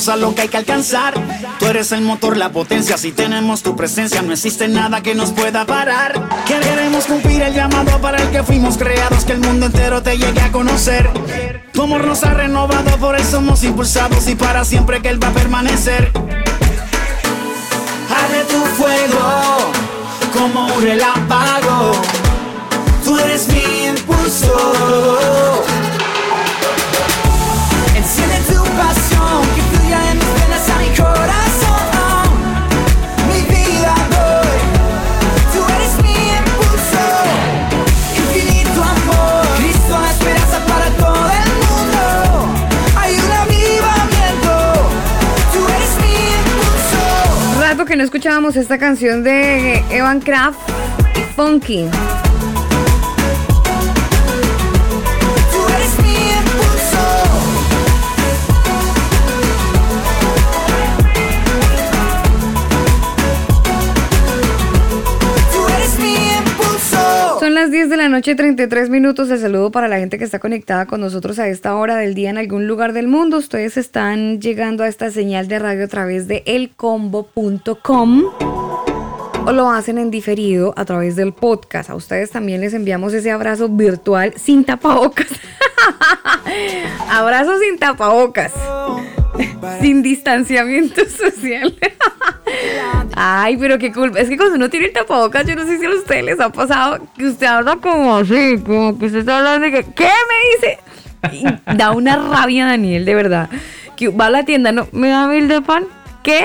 A lo que hay que alcanzar. Tú eres el motor, la potencia. Si tenemos tu presencia, no existe nada que nos pueda parar. Queremos cumplir el llamado para el que fuimos creados, que el mundo entero te llegue a conocer. Tu amor nos ha renovado, por eso somos impulsados y para siempre que Él va a permanecer. Arde tu fuego como un relámpago. Tú eres mi impulso. Escuchábamos esta canción de Evan Kraft, Funky. La noche, 33 minutos. El saludo para la gente que está conectada con nosotros a esta hora del día en algún lugar del mundo. Ustedes están llegando a esta señal de radio a través de elcombo.com o lo hacen en diferido a través del podcast. A ustedes también les enviamos ese abrazo virtual sin tapabocas. abrazo sin tapabocas. Sin distanciamiento social. Ay, pero qué cool. Es que cuando uno tiene el tapabocas, yo no sé si a ustedes les ha pasado que usted habla como así, como que usted está hablando de que, ¿qué me dice? Y da una rabia, Daniel, de verdad. Que va a la tienda, no, me da mil de pan. ¿Qué?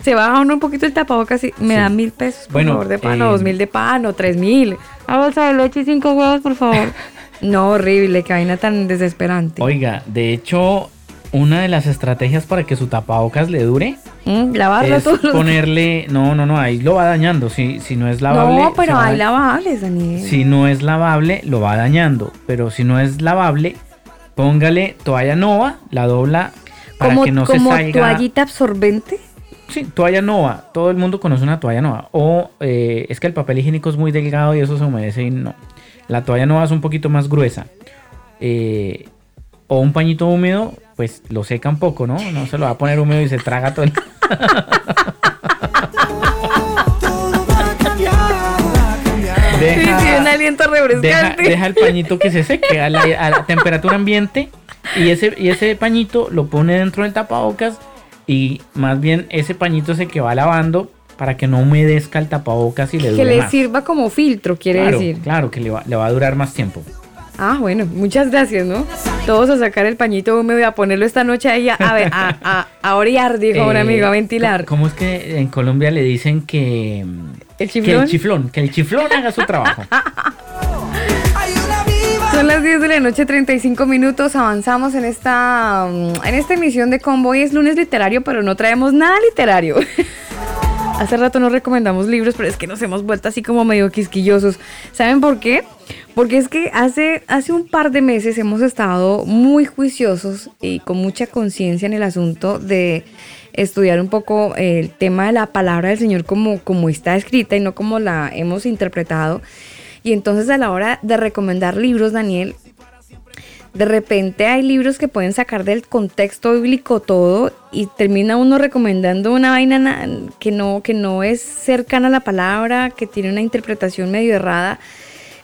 Se baja uno un poquito el tapabocas y me da mil pesos, por Bueno, favor, de pan, o eh, dos mil de pan, o tres mil. Una bolsa de leche y cinco huevos, por favor. No, horrible, qué vaina tan desesperante. Oiga, de hecho, una de las estrategias para que su tapabocas le dure Mm, lavarlo es todos ponerle. No, no, no, ahí lo va dañando. Si, si no es lavable. No, se pero va hay a- lavables, Daniel. Si no es lavable, lo va dañando. Pero si no es lavable, póngale toalla nova, la dobla para como que no se como salga. toallita absorbente. Sí, toalla nova. Todo el mundo conoce una toalla nova. O eh, es que el papel higiénico es muy delgado y eso se humedece y no. La toalla no es un poquito más gruesa. Eh, o un pañito húmedo, pues lo seca un poco, ¿no? No se lo va a poner húmedo y se traga todo el... Sí, sí, un aliento deja, refrescante. deja el pañito que se seque a la, a la temperatura ambiente y ese, y ese pañito lo pone dentro del tapabocas y más bien ese pañito se que va lavando para que no humedezca el tapabocas y le que dure le más. sirva como filtro, quiere claro, decir. claro que le va, le va a durar más tiempo. Ah, bueno, muchas gracias, ¿no? Todos a sacar el pañito húmedo y a ponerlo esta noche ahí a, a, ver, a, a, a orear, dijo un Eh, amigo, a ventilar. ¿Cómo es que en Colombia le dicen que... ¿El Que chiflón? el chiflón, que el chiflón haga su trabajo. Son las 10 de la noche, 35 minutos. Avanzamos en esta, mm, en esta emisión de Convoy. Es lunes literario, pero no traemos nada literario. Hace rato nos recomendamos libros, pero es que nos hemos vuelto así como medio quisquillosos. ¿Saben por qué? Porque es que hace, hace un par de meses hemos estado muy juiciosos y con mucha conciencia en el asunto de estudiar un poco el tema de la palabra del Señor como, como está escrita y no como la hemos interpretado. Y entonces a la hora de recomendar libros, Daniel, de repente hay libros que pueden sacar del contexto bíblico todo y termina uno recomendando una vaina na- que no, que no es cercana a la palabra, que tiene una interpretación medio errada.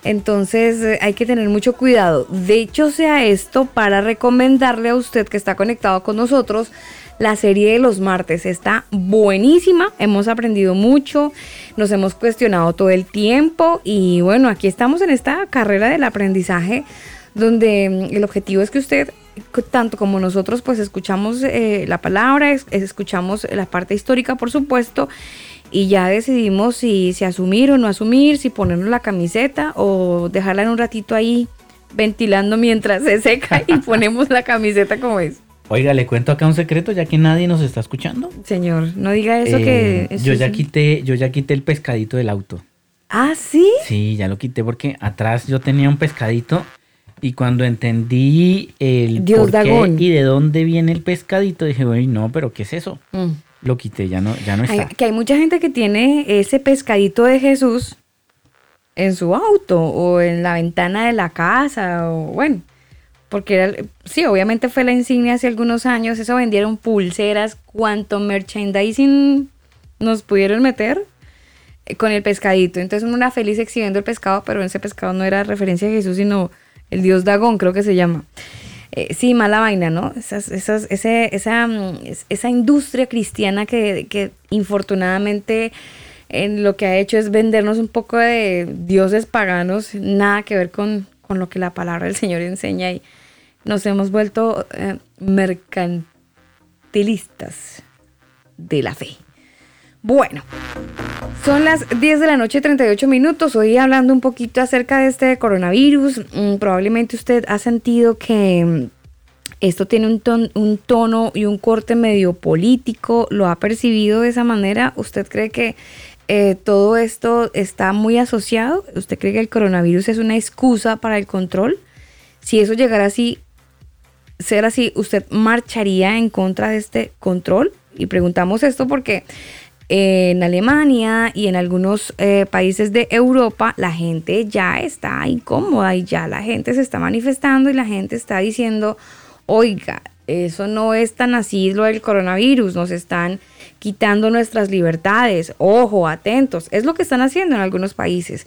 Entonces eh, hay que tener mucho cuidado. De hecho, sea esto para recomendarle a usted que está conectado con nosotros la serie de los martes. Está buenísima, hemos aprendido mucho, nos hemos cuestionado todo el tiempo y bueno, aquí estamos en esta carrera del aprendizaje donde mm, el objetivo es que usted, tanto como nosotros, pues escuchamos eh, la palabra, es- es- escuchamos la parte histórica, por supuesto, y ya decidimos si, si asumir o no asumir, si ponernos la camiseta o dejarla en un ratito ahí ventilando mientras se seca y ponemos la camiseta como es. Oiga, le cuento acá un secreto ya que nadie nos está escuchando. Señor, no diga eso Eh, que... eso yo ya quité, yo ya quité el pescadito del auto. Ah, ¿sí? Sí, ya lo quité porque atrás yo tenía un pescadito y cuando entendí el Dios por qué y de dónde viene el pescadito, dije, uy, no, pero ¿qué es eso? Mm. Lo quité, ya no, ya no Hay- está. que hay mucha gente que tiene ese pescadito de Jesús en su auto o en la ventana de la casa o bueno, porque era, sí, obviamente fue la insignia hace algunos años, eso vendieron pulseras, cuánto merchandising nos pudieron meter eh, con el pescadito. Entonces uno era feliz exhibiendo el pescado, pero ese pescado no era referencia a Jesús, sino el dios Dagón, creo que se llama. Eh, sí, mala vaina, ¿no? Esas, esas, ese, esa, es- esa industria cristiana que, que infortunadamente en lo que ha hecho es vendernos un poco de dioses paganos, nada que ver con, con lo que la palabra del Señor enseña y nos hemos vuelto eh, mercantilistas de la fe. Bueno, son las 10 de la noche, 38 minutos. Hoy hablando un poquito acerca de este coronavirus. Mm, probablemente usted ha sentido que mm, esto tiene un, ton- un tono y un corte medio político. ¿Lo ha percibido de esa manera? ¿Usted cree que eh, todo esto está muy asociado? ¿Usted cree que el coronavirus es una excusa para el control? Si eso llegara así, ser así, ¿usted marcharía en contra de este control? Y preguntamos esto porque en Alemania y en algunos eh, países de Europa la gente ya está incómoda y ya la gente se está manifestando y la gente está diciendo, oiga, eso no es tan así lo del coronavirus, nos están quitando nuestras libertades, ojo, atentos, es lo que están haciendo en algunos países.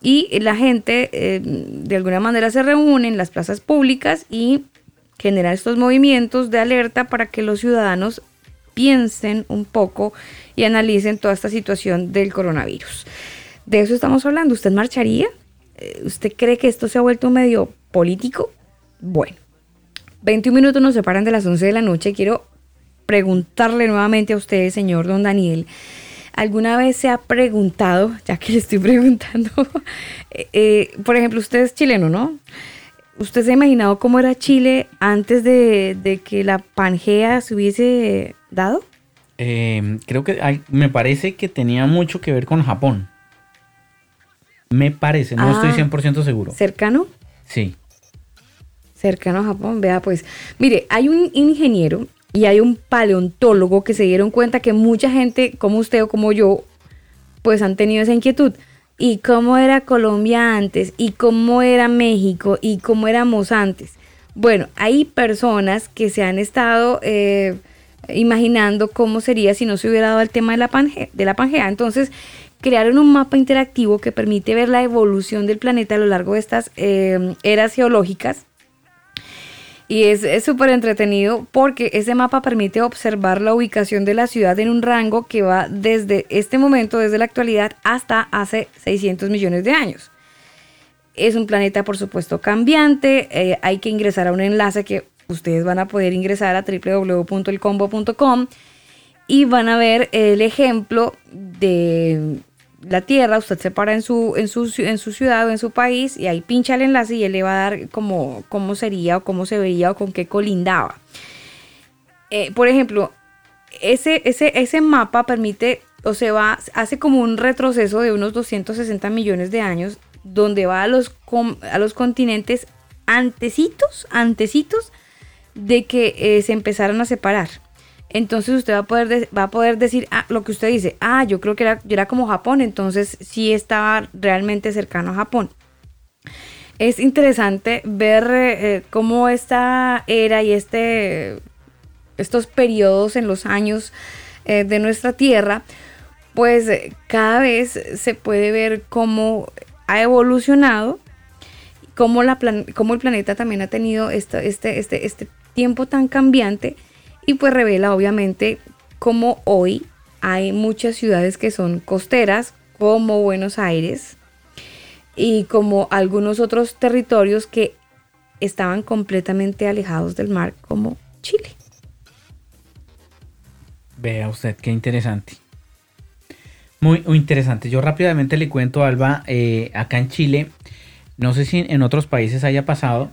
Y la gente eh, de alguna manera se reúne en las plazas públicas y genera estos movimientos de alerta para que los ciudadanos piensen un poco y analicen toda esta situación del coronavirus. De eso estamos hablando. ¿Usted marcharía? Eh, ¿Usted cree que esto se ha vuelto medio político? Bueno, 21 minutos nos separan de las 11 de la noche. Quiero preguntarle nuevamente a usted, señor don Daniel. ¿Alguna vez se ha preguntado, ya que le estoy preguntando, eh, eh, por ejemplo, usted es chileno, ¿no? ¿Usted se ha imaginado cómo era Chile antes de, de que la Pangea se hubiese dado? Eh, creo que hay- me parece que tenía mucho que ver con Japón. Me parece, no Ah. estoy 100% seguro. ¿Cercano? Sí. Cercano a Japón, vea pues. Mire, hay un ingeniero y hay un paleontólogo que se dieron cuenta que mucha gente, como usted o como yo, pues han tenido esa inquietud. y cómo era Colombia antes y cómo era México y cómo éramos antes. Bueno, hay personas que se han estado eh, imaginando cómo sería si no se hubiera dado el tema de la, Pange- de la Pangea. Entonces, crearon un mapa interactivo que permite ver la evolución del planeta a lo largo de estas eh, eras geológicas. Y es es súper entretenido porque ese mapa permite observar la ubicación de la ciudad en un rango que va desde este momento, desde la actualidad, hasta hace 600 millones de años. Es un planeta, por supuesto, cambiante. eh, hay que ingresar a un enlace que ustedes van a poder ingresar a www.elcombo.com y van a ver el ejemplo de la Tierra. Usted se para en su, en su, en su ciudad o en su país y ahí pincha el enlace y él le va a dar como cómo sería o cómo se veía o con qué colindaba. Eh, por ejemplo, ese, ese, ese mapa permite o se va, hace como un retroceso de unos 260 millones de años, donde va a los, a los continentes antecitos, antecitos de que eh, se empezaran a separar. Entonces usted va a poder, de- va a poder decir ah, lo que usted dice, ah, yo creo que era, yo era como Japón, entonces sí estaba realmente cercano a Japón. Es interesante ver eh, cómo esta era y este, estos periodos en los años eh, de nuestra Tierra, pues cada vez se puede ver cómo ha evolucionado, cómo, la plan- cómo el planeta también ha tenido esta- este, este, este tiempo tan cambiante y pues revela obviamente cómo hoy hay muchas ciudades que son costeras, como Buenos Aires, y como algunos otros territorios que estaban completamente alejados del mar, como Chile. Vea usted, qué interesante. Muy, interesante. Yo rápidamente le cuento, Alba, eh, acá en Chile, no sé si en otros países haya pasado,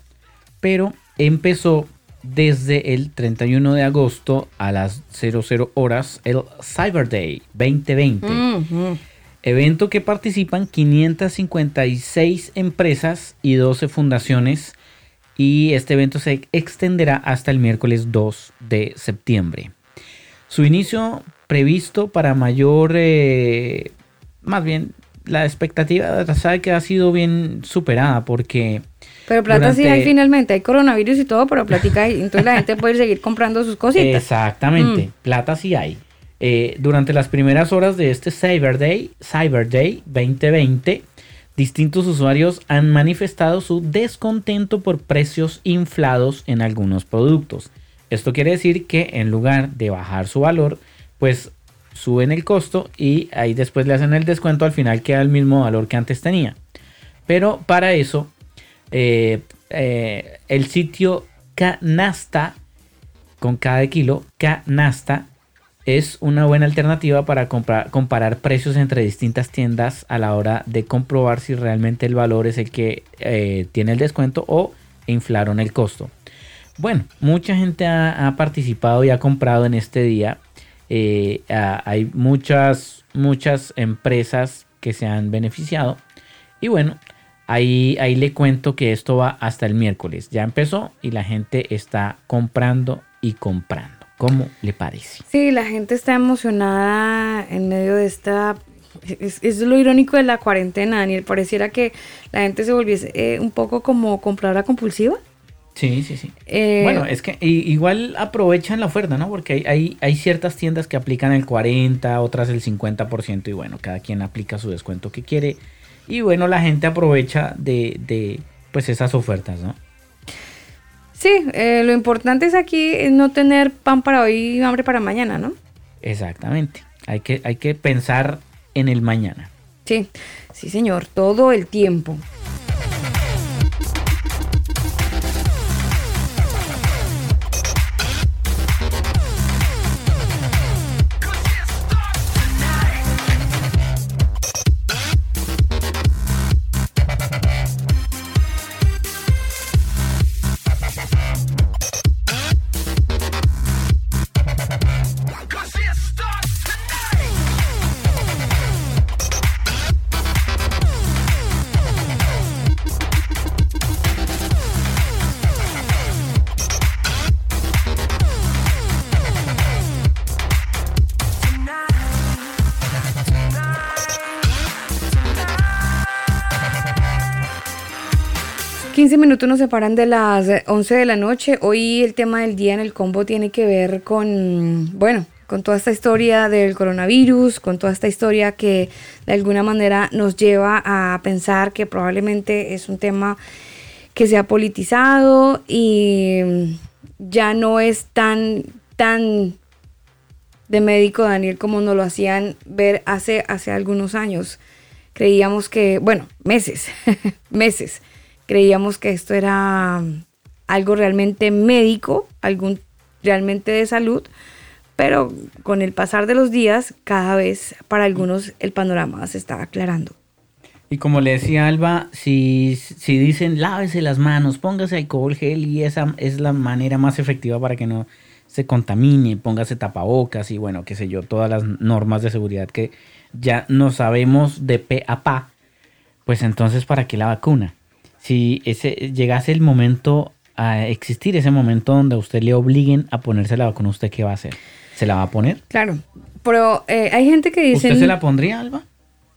pero empezó desde el 31 de agosto a las 00 horas el Cyber Day 2020. Evento que participan 556 empresas y 12 fundaciones. Y este evento se extenderá hasta el miércoles 2 de septiembre. Su inicio previsto para mayor, eh, más bien, la expectativa sabe que ha sido bien superada porque... Pero plata sí hay finalmente, hay coronavirus y todo, pero platica hay. Entonces la gente puede seguir comprando sus cositas. Exactamente, Mm. plata sí hay. Eh, durante las primeras horas de este Cyber Day, Cyber Day 2020, distintos usuarios han manifestado su descontento por precios inflados en algunos productos. Esto quiere decir que en lugar de bajar su valor, pues suben el costo y ahí después le hacen el descuento, al final queda el mismo valor que antes tenía. Pero para eso, eh, eh, el sitio Canasta, con cada kilo, Canasta, es una buena alternativa para comprar- comparar precios entre distintas tiendas a la hora de comprobar si realmente el valor es el que eh, tiene el descuento o inflaron el costo. Bueno, mucha gente ha, participado y ha comprado en este día. Hay muchas, muchas empresas que se han beneficiado. Y bueno, ahí, ahí le cuento que esto va hasta el miércoles. Ya empezó y la gente está comprando y comprando. ¿Cómo le parece? Sí, la gente está emocionada en medio de esta... Es, es lo irónico de la cuarentena, Daniel. Pareciera que la gente se volviese eh, un poco como compradora compulsiva. Sí, sí, sí. Eh, bueno, es que igual aprovechan la oferta, ¿no? Porque hay, hay, hay ciertas tiendas que aplican el 40, otras el 50% y bueno, cada quien aplica su descuento que quiere. Y bueno, la gente aprovecha de, de pues esas ofertas, ¿no? Sí, eh, lo importante es aquí no tener pan para hoy y hambre para mañana, ¿no? Exactamente. Hay que, hay que pensar en el mañana. Sí, sí señor, todo el tiempo. 15 minutos nos separan de las eh, 11 de la noche. Hoy el tema del día en el combo tiene que ver con, bueno, con toda esta historia del coronavirus, con toda esta historia que de alguna manera nos lleva a pensar que probablemente es un tema que se ha politizado y mm, ya no es tan, tan de médico, Daniel, como nos lo hacían ver hace, hace algunos años. Creíamos que, bueno, meses, meses, creíamos que esto era algo realmente médico, algún realmente de salud, pero con el pasar de los días, cada vez para algunos el panorama se está aclarando. Y como le decía Alba, si, si dicen lávese las manos, póngase alcohol gel y esa es la manera más efectiva para que no se contamine, póngase tapabocas y bueno, qué sé yo, todas las normas de seguridad que ya no sabemos de pe a pa, pues entonces ¿para qué la vacuna? Si ese llegase el momento a existir ese momento donde a usted le obliguen a ponerse la vacuna, ¿usted qué va a hacer? ¿Se la va a poner? Claro, pero eh, hay gente que dice... ¿Usted se la pondría, Alba?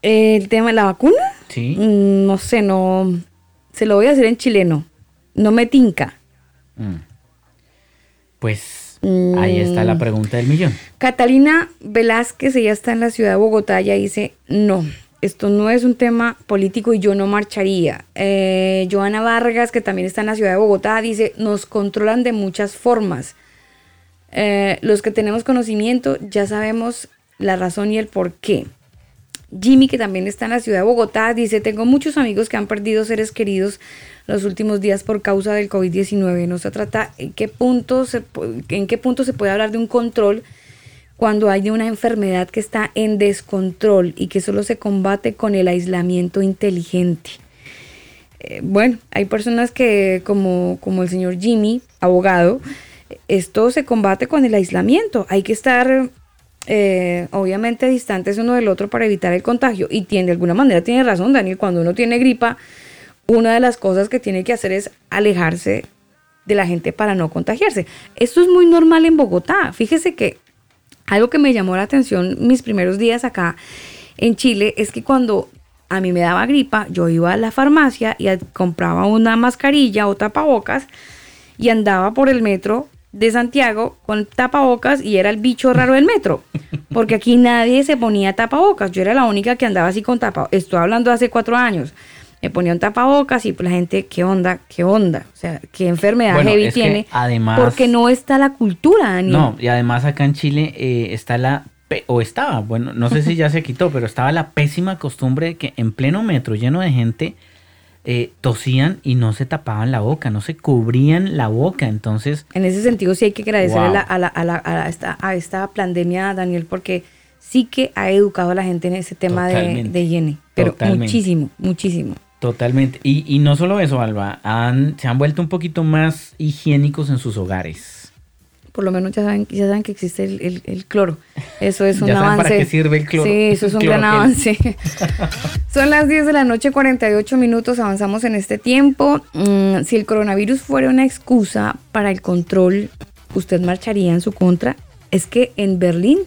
¿El tema de la vacuna? Sí. Mm, No sé, no... Se lo voy a hacer en chileno. No me tinca. Mm. Pues ahí está la Mm. pregunta del millón. Catalina Velázquez, ella está en la ciudad de Bogotá, ella dice, no, esto no es un tema político y yo no marcharía. Eh, Joana Vargas, que también está en la ciudad de Bogotá, dice, nos controlan de muchas formas. Eh, los que tenemos conocimiento ya sabemos la razón y el por qué. Jimmy, que también está en la ciudad de Bogotá, dice, tengo muchos amigos que han perdido seres queridos los últimos días por causa del COVID-19. No se trata en qué punto se, en qué punto se puede hablar de un control cuando hay una enfermedad que está en descontrol y que solo se combate con el aislamiento inteligente. Eh, bueno, hay personas que, como, como el señor Jimmy, abogado, esto se combate con el aislamiento. Hay que estar, eh, obviamente, distantes uno del otro para evitar el contagio. Y tiene, de alguna manera tiene razón, Daniel, cuando uno tiene gripa, una de las cosas que tiene que hacer es alejarse de la gente para no contagiarse. Esto es muy normal en Bogotá. Fíjese que algo que me llamó la atención mis primeros días acá en Chile es que cuando a mí me daba gripa, yo iba a la farmacia y compraba una mascarilla o tapabocas y andaba por el metro de Santiago con tapabocas y era el bicho raro del metro. Porque aquí nadie se ponía tapabocas. Yo era la única que andaba así con tapabocas. Estoy hablando hace cuatro años. Me ponía un tapabocas y pues la gente, ¿qué onda? ¿Qué onda? O sea, ¿qué enfermedad Bueno, heavy es que tiene? además- Porque no está la cultura, Daniel. No, y además acá en Chile eh, está la, o estaba, bueno, no sé si ya se quitó, pero estaba la pésima costumbre de que en pleno metro lleno de gente eh, tosían y no se tapaban la boca, no se cubrían la boca, entonces... En ese sentido sí hay que agradecerle Wow. a, la- a, la- a la- a esta, a esta pandemia, Daniel, porque sí que ha educado a la gente en ese tema de, de higiene. Pero Totalmente. muchísimo, muchísimo. Totalmente. Y, y no solo eso, Alba, han, se han vuelto un poquito más higiénicos en sus hogares. Por lo menos ya saben, ya saben que existe el, el- el cloro. Eso es un Ya saben avance. para qué sirve el cloro. Sí, eso es un gran avance. Son las 10 de la noche, 48 minutos, avanzamos en este tiempo. Mm, si el coronavirus fuera una excusa para el control, ¿usted marcharía en su contra? Es que en Berlín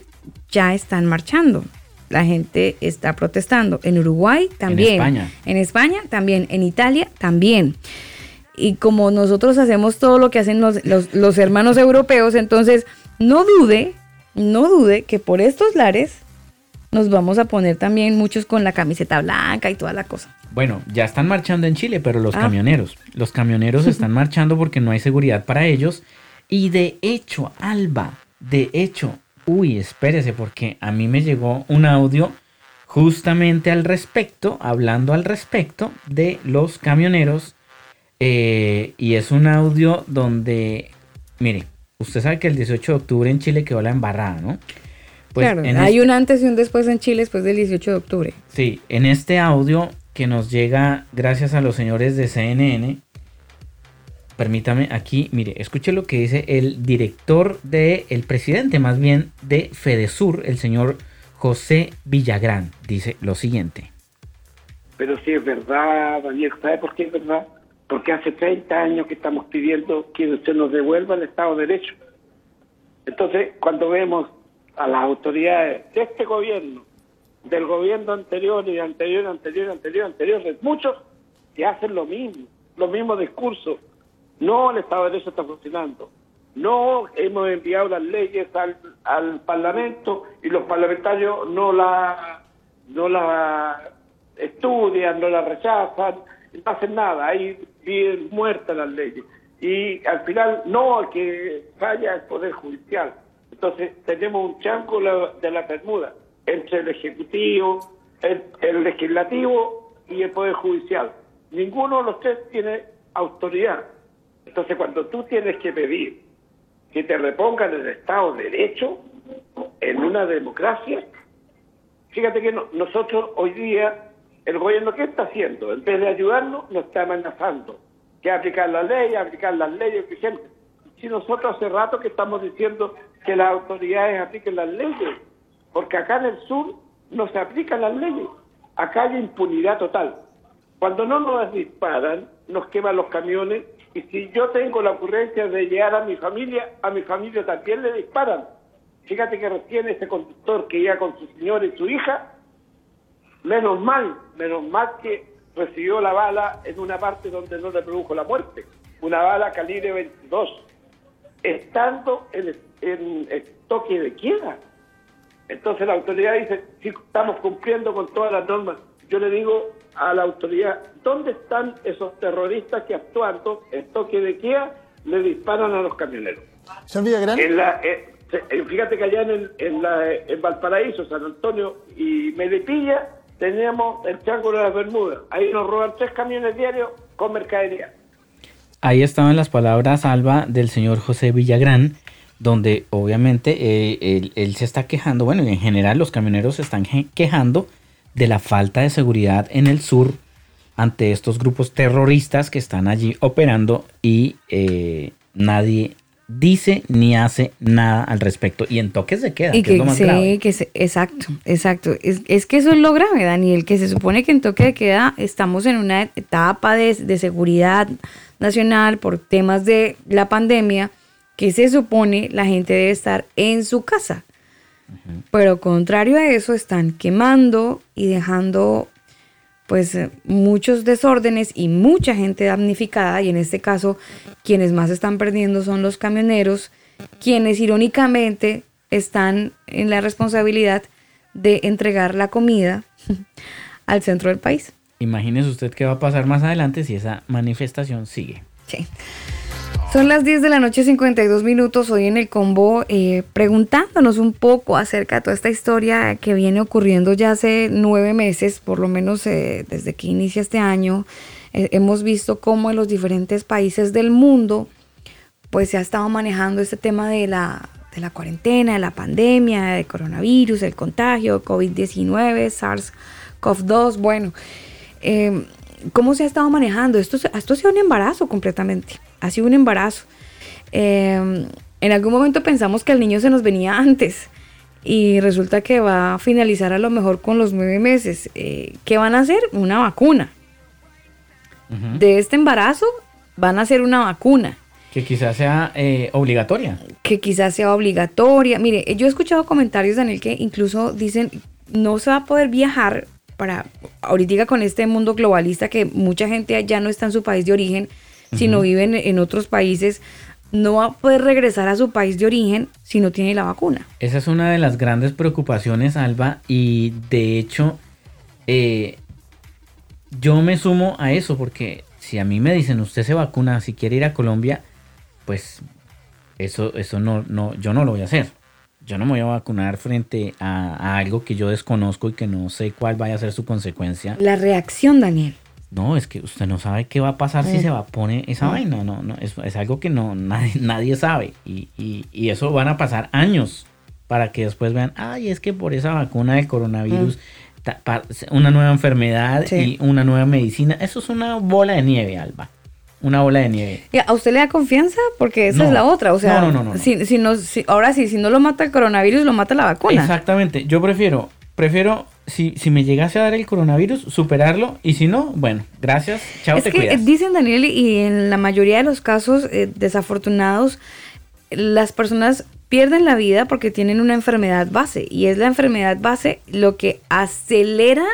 ya están marchando. La gente está protestando. En Uruguay también. España. En España también. En Italia también. Y como nosotros hacemos todo lo que hacen los, los- los hermanos europeos, entonces no dude, no dude que por estos lares nos vamos a poner también muchos con la camiseta blanca y toda la cosa. Bueno, ya están marchando en Chile, pero los Ah. camioneros, los camioneros están marchando porque no hay seguridad para ellos. Y de hecho, Alba, de hecho, uy, espérese, porque a mí me llegó un audio justamente al respecto, hablando al respecto de los camioneros. eh, y es un audio donde, mire, usted sabe que el 18 de octubre en Chile quedó la embarrada, ¿no? Pues claro, hay este- un antes y un después en Chile después del 18 de octubre. Sí, en este audio que nos llega gracias a los señores de CNN, permítame aquí, mire, escuche lo que dice el director de, el presidente más bien de Fedesur, el señor José Villagrán, dice lo siguiente. Pero sí es verdad, Daniel, ¿sabe por qué es verdad? Porque hace 30 años que estamos pidiendo que se nos devuelva el Estado de Derecho. Entonces, cuando vemos a las autoridades de este gobierno, del gobierno anterior y anterior, anterior, anterior, anterior, muchos, que hacen lo mismo. los mismos discursos. No, el Estado de Derecho está funcionando. No, hemos enviado las leyes al, al Parlamento y los parlamentarios no la, no la estudian, no la rechazan, no hacen nada, ahí bien muertas las leyes. Y al final, no, el que falla el Poder Judicial. Entonces, tenemos un chanco de la Bermuda entre el Ejecutivo, el, el Legislativo y el Poder Judicial. Ninguno de los tres tiene autoridad. Entonces, cuando tú tienes que pedir que te repongan el Estado de Derecho en una democracia, fíjate que no- nosotros hoy día, el gobierno, ¿qué está haciendo? En vez de ayudarnos, nos está amenazando. Que aplicar la ley, aplicar las leyes vigentes. Si nosotros hace rato que estamos diciendo que las autoridades apliquen las leyes, porque acá en el sur no se aplican las leyes. Acá hay impunidad total. Cuando no nos disparan, nos queman los camiones y si yo tengo la ocurrencia de llegar a mi familia, a mi familia también le disparan. Fíjate que recién ese conductor que iba con su señora y su hija, menos mal, menos mal que recibió la bala en una parte donde no le produjo la muerte, una bala calibre 22, estando en, el toque de queda. Entonces la autoridad dice, sí, estamos cumpliendo con todas las normas. Yo le digo a la autoridad, ¿dónde están esos terroristas que actuando en toque de queda le disparan a los camioneros? Señor Villagrán. En la, eh, eh, fíjate que allá en, el- en, la- en Valparaíso, San Antonio y Melipilla tenemos el Triángulo de las Bermudas. Ahí nos roban tres camiones diarios con mercadería. Ahí estaban las palabras, Alba, del señor José Villagrán, donde obviamente eh, él, él se está quejando, bueno, y en general los camioneros se están quejando de la falta de seguridad en el sur ante estos grupos terroristas que están allí operando y eh, nadie dice ni hace nada al respecto. Y en toques de queda, Y que, es lo más sí, grave. que se- exacto, exacto. Es, es que eso es lo grave, Daniel, que se supone que en toque de queda estamos en una etapa de, de seguridad nacional por temas de la pandemia, que se supone la gente debe estar en su casa. Pero contrario a eso, están quemando y dejando pues eh, muchos desórdenes y mucha gente damnificada y en este caso quienes más están perdiendo son los camioneros, quienes irónicamente están en la responsabilidad de entregar la comida al centro del país. Imagínese usted qué va a pasar más adelante si esa manifestación sigue. Sí. Son las 10 de la noche, 52 minutos, hoy en el combo, eh, preguntándonos un poco acerca de toda esta historia que viene ocurriendo ya hace nueve meses, por lo menos eh, desde que inicia este año. Eh, hemos visto cómo en los diferentes países del mundo, pues se ha estado manejando este tema de la, de la cuarentena, de la pandemia, de coronavirus, el contagio, COVID-19, SARS-CoV-2, bueno. ¿Cómo se ha estado manejando? Esto, esto ha sido un embarazo completamente. Ha sido un embarazo. Eh, en algún momento pensamos que el niño se nos venía antes y resulta que va a finalizar a lo mejor con los nueve meses. Eh, ¿Qué van a hacer? Una vacuna. De este embarazo van a hacer una vacuna Que quizás sea eh, obligatoria. que quizás sea obligatoria. Mire, yo he escuchado comentarios, Daniel, que incluso dicen no se va a poder viajar para ahorita con este mundo globalista que mucha gente ya no está en su país de origen, sino Ujú. viven en otros países, no va a poder regresar a su país de origen si no tiene la vacuna. Esa es una de las grandes preocupaciones, Alba, y de hecho, eh, yo me sumo a eso, porque si a mí me dicen usted se vacuna si quiere ir a Colombia, pues eso, eso no, no, yo no lo voy a hacer. Yo no me voy a vacunar frente a, a algo que yo desconozco y que no sé cuál vaya a ser su consecuencia. La reacción, Daniel. No, es que usted no sabe qué va a pasar si Mm. se va a poner esa Mm. vaina. No, no, es, es algo que no nadie, nadie sabe. Y, y- y eso van a pasar años para que después vean, ay, es que por esa vacuna del coronavirus, pa- una nueva enfermedad Mm. Y una nueva medicina. Eso es una bola de nieve, Alba. Una bola de nieve. ¿Y ¿A usted le da confianza? Porque esa No. es la otra. O sea, No, no, no, no, no. Si, si no, si- ahora sí, si no lo mata el coronavirus, lo mata la vacuna. Exactamente. Yo prefiero, prefiero, si, si me llegase a dar el coronavirus, superarlo. Y si no, bueno, gracias. Chao, es te que eh, cuidas. dicen Daniel y en la mayoría de los casos eh, desafortunados las personas pierden la vida porque tienen una enfermedad base y es la enfermedad base lo que acelera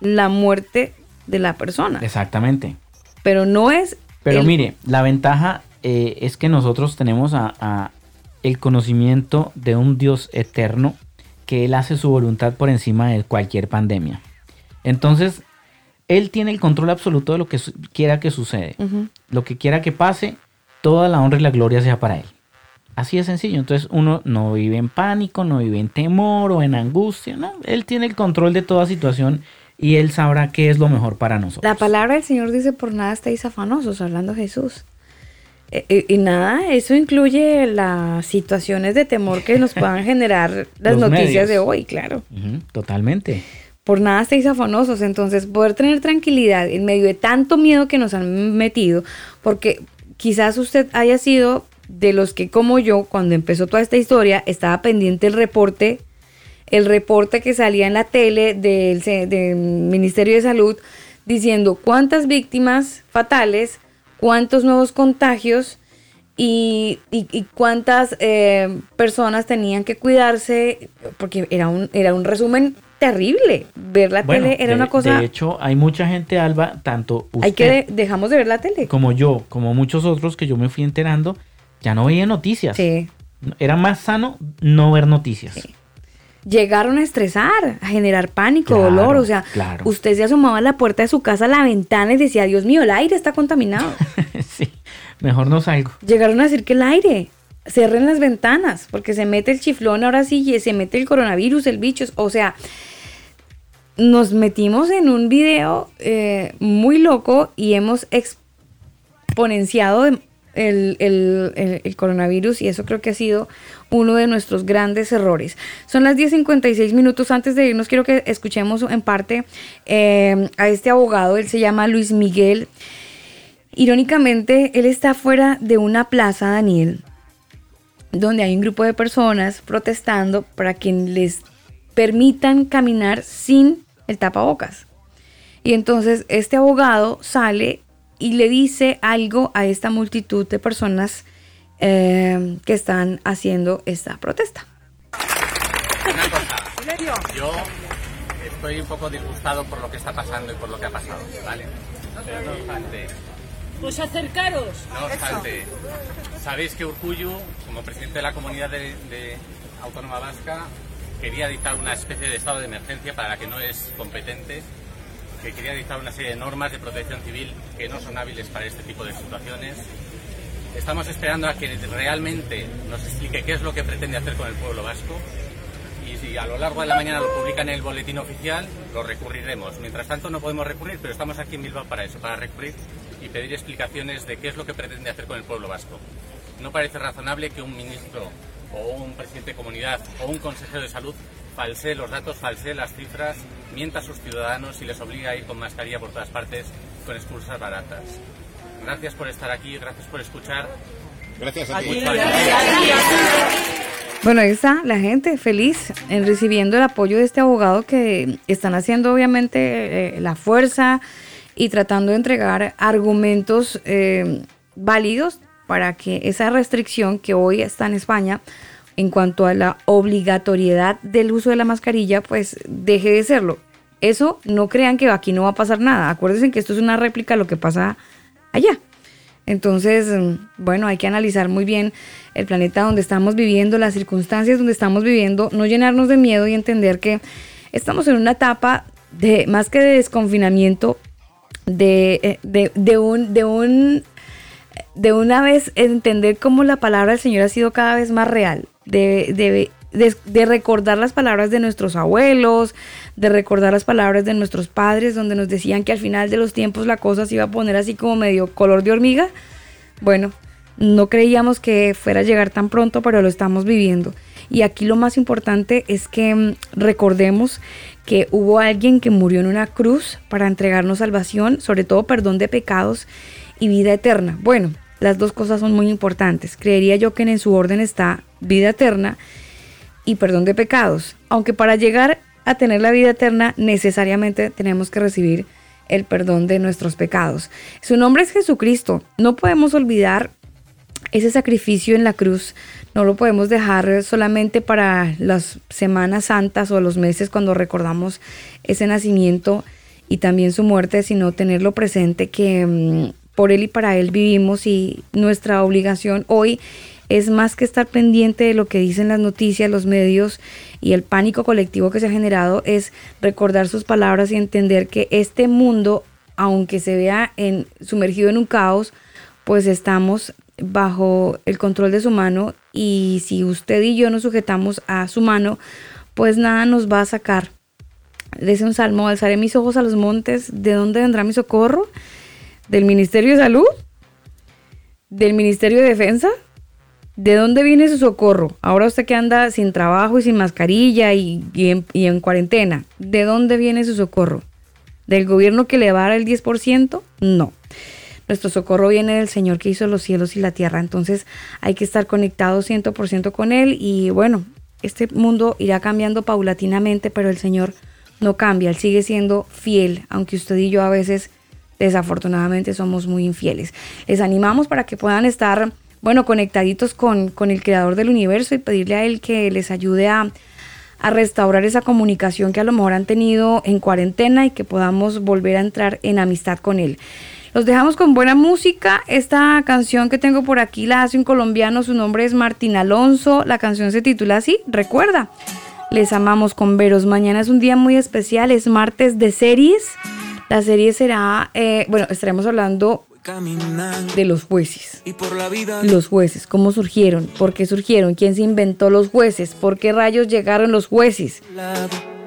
la muerte de la persona Exactamente. pero no es Pero El- mire, la ventaja eh, es que nosotros tenemos a, a el conocimiento de un Dios eterno que Él hace su voluntad por encima de cualquier pandemia. Entonces, Él tiene el control absoluto de lo que quiera que sucede. Lo que quiera que pase, toda la honra y la gloria sea para Él. Así de sencillo. Entonces uno no vive en pánico, no vive en temor o en angustia. No, Él tiene el control de toda situación y Él sabrá qué es lo mejor para nosotros. La palabra del Señor dice, por nada estáis afanosos, hablando Jesús. Eh, eh, y nada, eso incluye las situaciones de temor que nos puedan generar las Los noticias medios. de hoy, claro. Totalmente. Por nada estáis afanosos, entonces poder tener tranquilidad en medio de tanto miedo que nos han metido, porque quizás usted haya sido de los que como yo, cuando empezó toda esta historia, estaba pendiente el reporte, el reporte que salía en la tele del Ministerio de Salud diciendo cuántas víctimas fatales, cuántos nuevos contagios y, y- y cuántas eh, personas tenían que cuidarse, porque era un, era un resumen terrible. Ver la Bueno, tele era de- una cosa... De hecho, hay mucha gente, Alba, tanto usted hay que de- dejamos de ver la tele. como yo, como muchos otros que yo me fui enterando, ya no veía noticias. Sí. Era más sano no ver noticias. Llegaron a estresar, a generar pánico, Claro, dolor. O sea, claro. usted se asomaba a la puerta de su casa, a la ventana y decía, Dios mío, el aire está contaminado. Mejor no salgo. Llegaron a decir que el aire, cerren las ventanas, porque se mete el chiflón ahora sí, y se mete el coronavirus, el bicho. O sea, nos metimos en un video eh, muy loco y hemos exponenciado el, el- el- coronavirus y eso creo que ha sido uno de nuestros grandes errores. Son las 10.56 minutos. Antes de irnos, quiero que escuchemos en parte eh, a este abogado. Él se llama Luis Miguel. Irónicamente, él está fuera de una plaza, Daniel, donde hay un grupo de personas protestando para que les permitan caminar sin el tapabocas. Y entonces este abogado sale y le dice algo a esta multitud de personas eh, que están haciendo esta protesta. Una cosa, yo estoy un poco disgustado por lo que está pasando y por lo que ha pasado, ¿vale? Pero no obstante, Pues acercaros. no obstante, sabéis que Urcuyu, como presidente de la comunidad de, de autónoma vasca, quería dictar una especie de estado de emergencia para la que no es competente, que quería dictar una serie de normas de protección civil que no son hábiles para este tipo de situaciones. Estamos esperando a que realmente nos explique qué es lo que pretende hacer con el pueblo vasco y si a lo largo de la mañana lo publica en el boletín oficial, lo recurriremos. Mientras tanto no podemos recurrir, pero estamos aquí en Bilbao para eso, para recurrir y pedir explicaciones de qué es lo que pretende hacer con el pueblo vasco. No parece razonable que un ministro o un presidente de comunidad o un consejero de salud falsee los datos, falsee las cifras, mienta a sus ciudadanos y les obliga a ir con mascarilla por todas partes con excusas baratas. Gracias por estar aquí, gracias por escuchar. Gracias a ti. Bueno, ahí está la gente feliz en recibiendo el apoyo de este abogado que están haciendo obviamente eh, la fuerza y tratando de entregar argumentos eh, válidos para que esa restricción que hoy está en España en cuanto a la obligatoriedad del uso de la mascarilla, pues deje de serlo. Eso no crean que aquí no va a pasar nada. Acuérdense que esto es una réplica de lo que pasa allá. Entonces, mm, bueno, hay que analizar muy bien el planeta donde estamos viviendo, las circunstancias donde estamos viviendo, no llenarnos de miedo y entender que estamos en una etapa de más que de desconfinamiento, de, eh, de, de un, de un de una vez entender cómo la palabra del Señor ha sido cada vez más real, de, de, de- recordar las palabras de nuestros abuelos, de recordar las palabras de nuestros padres, donde nos decían que al final de los tiempos la cosa se iba a poner así como medio color de hormiga. Bueno, no creíamos que fuera a llegar tan pronto, pero lo estamos viviendo. Y aquí lo más importante es que mm, recordemos que hubo alguien que murió en una cruz para entregarnos salvación, sobre todo perdón de pecados y vida eterna. Bueno, las dos cosas son muy importantes. Creería yo que en su orden está vida eterna y perdón de pecados. Aunque para llegar a tener la vida eterna necesariamente tenemos que recibir el perdón de nuestros pecados. Su nombre es Jesucristo. No podemos olvidar ese sacrificio en la cruz. No lo podemos dejar solamente para las semanas santas o los meses cuando recordamos ese nacimiento y también su muerte, sino tenerlo presente que mm, por Él y para Él vivimos y nuestra obligación hoy es más que estar pendiente de lo que dicen las noticias, los medios y el pánico colectivo que se ha generado, es recordar sus palabras y entender que este mundo, aunque se vea sumergido en un caos, pues estamos bajo el control de su mano y si usted y yo nos sujetamos a su mano, pues nada nos va a sacar. Dice un salmo, alzaré mis ojos a los montes, ¿de dónde vendrá mi socorro? ¿Del Ministerio de Salud? ¿Del Ministerio de Defensa? ¿De dónde viene su socorro? Ahora usted que anda sin trabajo y sin mascarilla y, en, y en cuarentena, ¿de dónde viene su socorro? ¿Del gobierno que le va a dar el 10%? No. Nuestro socorro viene del Señor que hizo los cielos y la tierra. Entonces hay que estar conectados 100% con Él. Y bueno, este mundo irá cambiando paulatinamente, pero el Señor no cambia. Él sigue siendo fiel, aunque usted y yo a veces desafortunadamente somos muy infieles. Les animamos para que puedan estar, bueno, conectaditos con, con el Creador del universo y pedirle a Él que les ayude a, a restaurar esa comunicación que a lo mejor han tenido en cuarentena y que podamos volver a entrar en amistad con Él. Los dejamos con buena música. Esta canción que tengo por aquí la hace un colombiano, su nombre es Martín Alonso. La canción se titula así, recuerda. Les amamos con veros. Mañana es un día muy especial, es martes de series. La serie será, eh, bueno, estaremos hablando de los jueces. Los jueces, ¿cómo surgieron? ¿Por qué surgieron? ¿Quién se inventó los jueces? ¿Por qué rayos llegaron los jueces?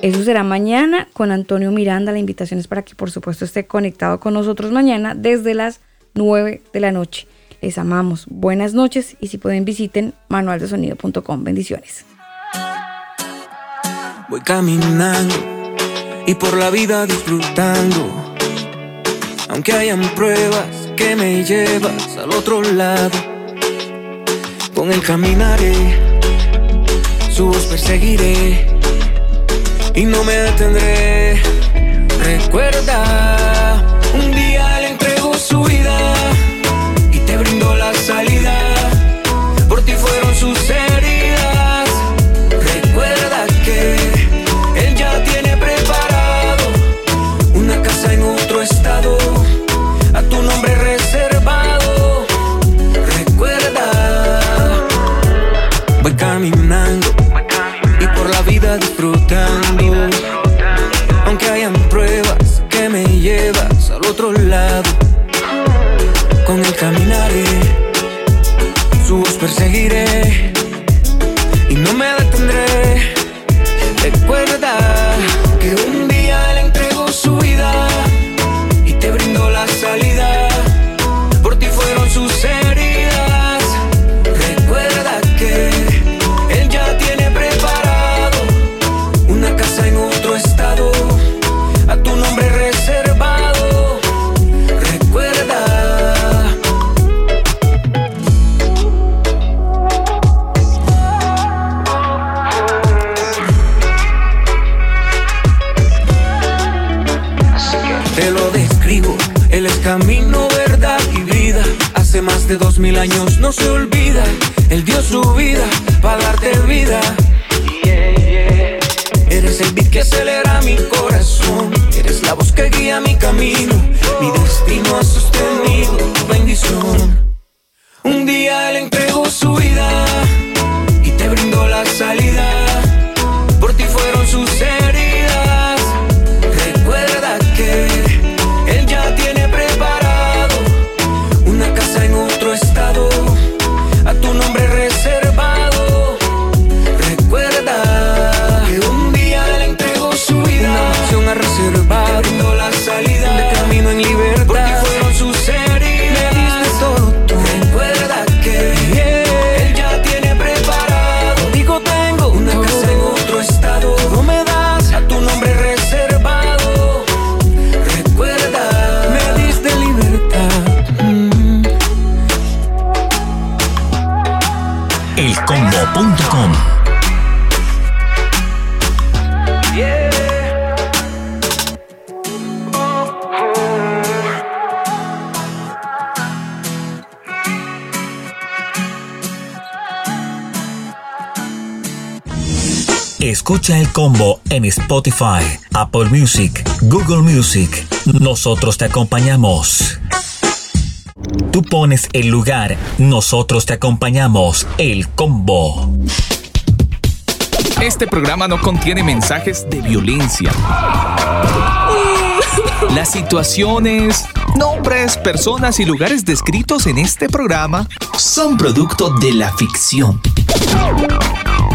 Eso será mañana con Antonio Miranda. La invitación es para que por supuesto esté conectado con nosotros mañana desde las 9 de la noche. Les amamos. Buenas noches y si pueden visiten manualdesonido.com. Bendiciones. Voy caminando y por la vida disfrutando. Aunque hayan pruebas que me llevas al otro lado, con él caminaré, su voz perseguiré y no me detendré. Recuerda, mil años no se olvida. Él dio su vida para darte vida. Eres el beat que acelera mi corazón. Eres la voz que guía mi camino. Mi destino ha sostenido tu bendición. Un día él entregó su vida y te brindó la salida. Escucha el combo en Spotify, Apple Music, Google Music. Nosotros te acompañamos. Tú pones el lugar, nosotros te acompañamos. El combo. Este programa no contiene mensajes de violencia. Las situaciones, nombres, personas y lugares descritos en este programa son producto de la ficción.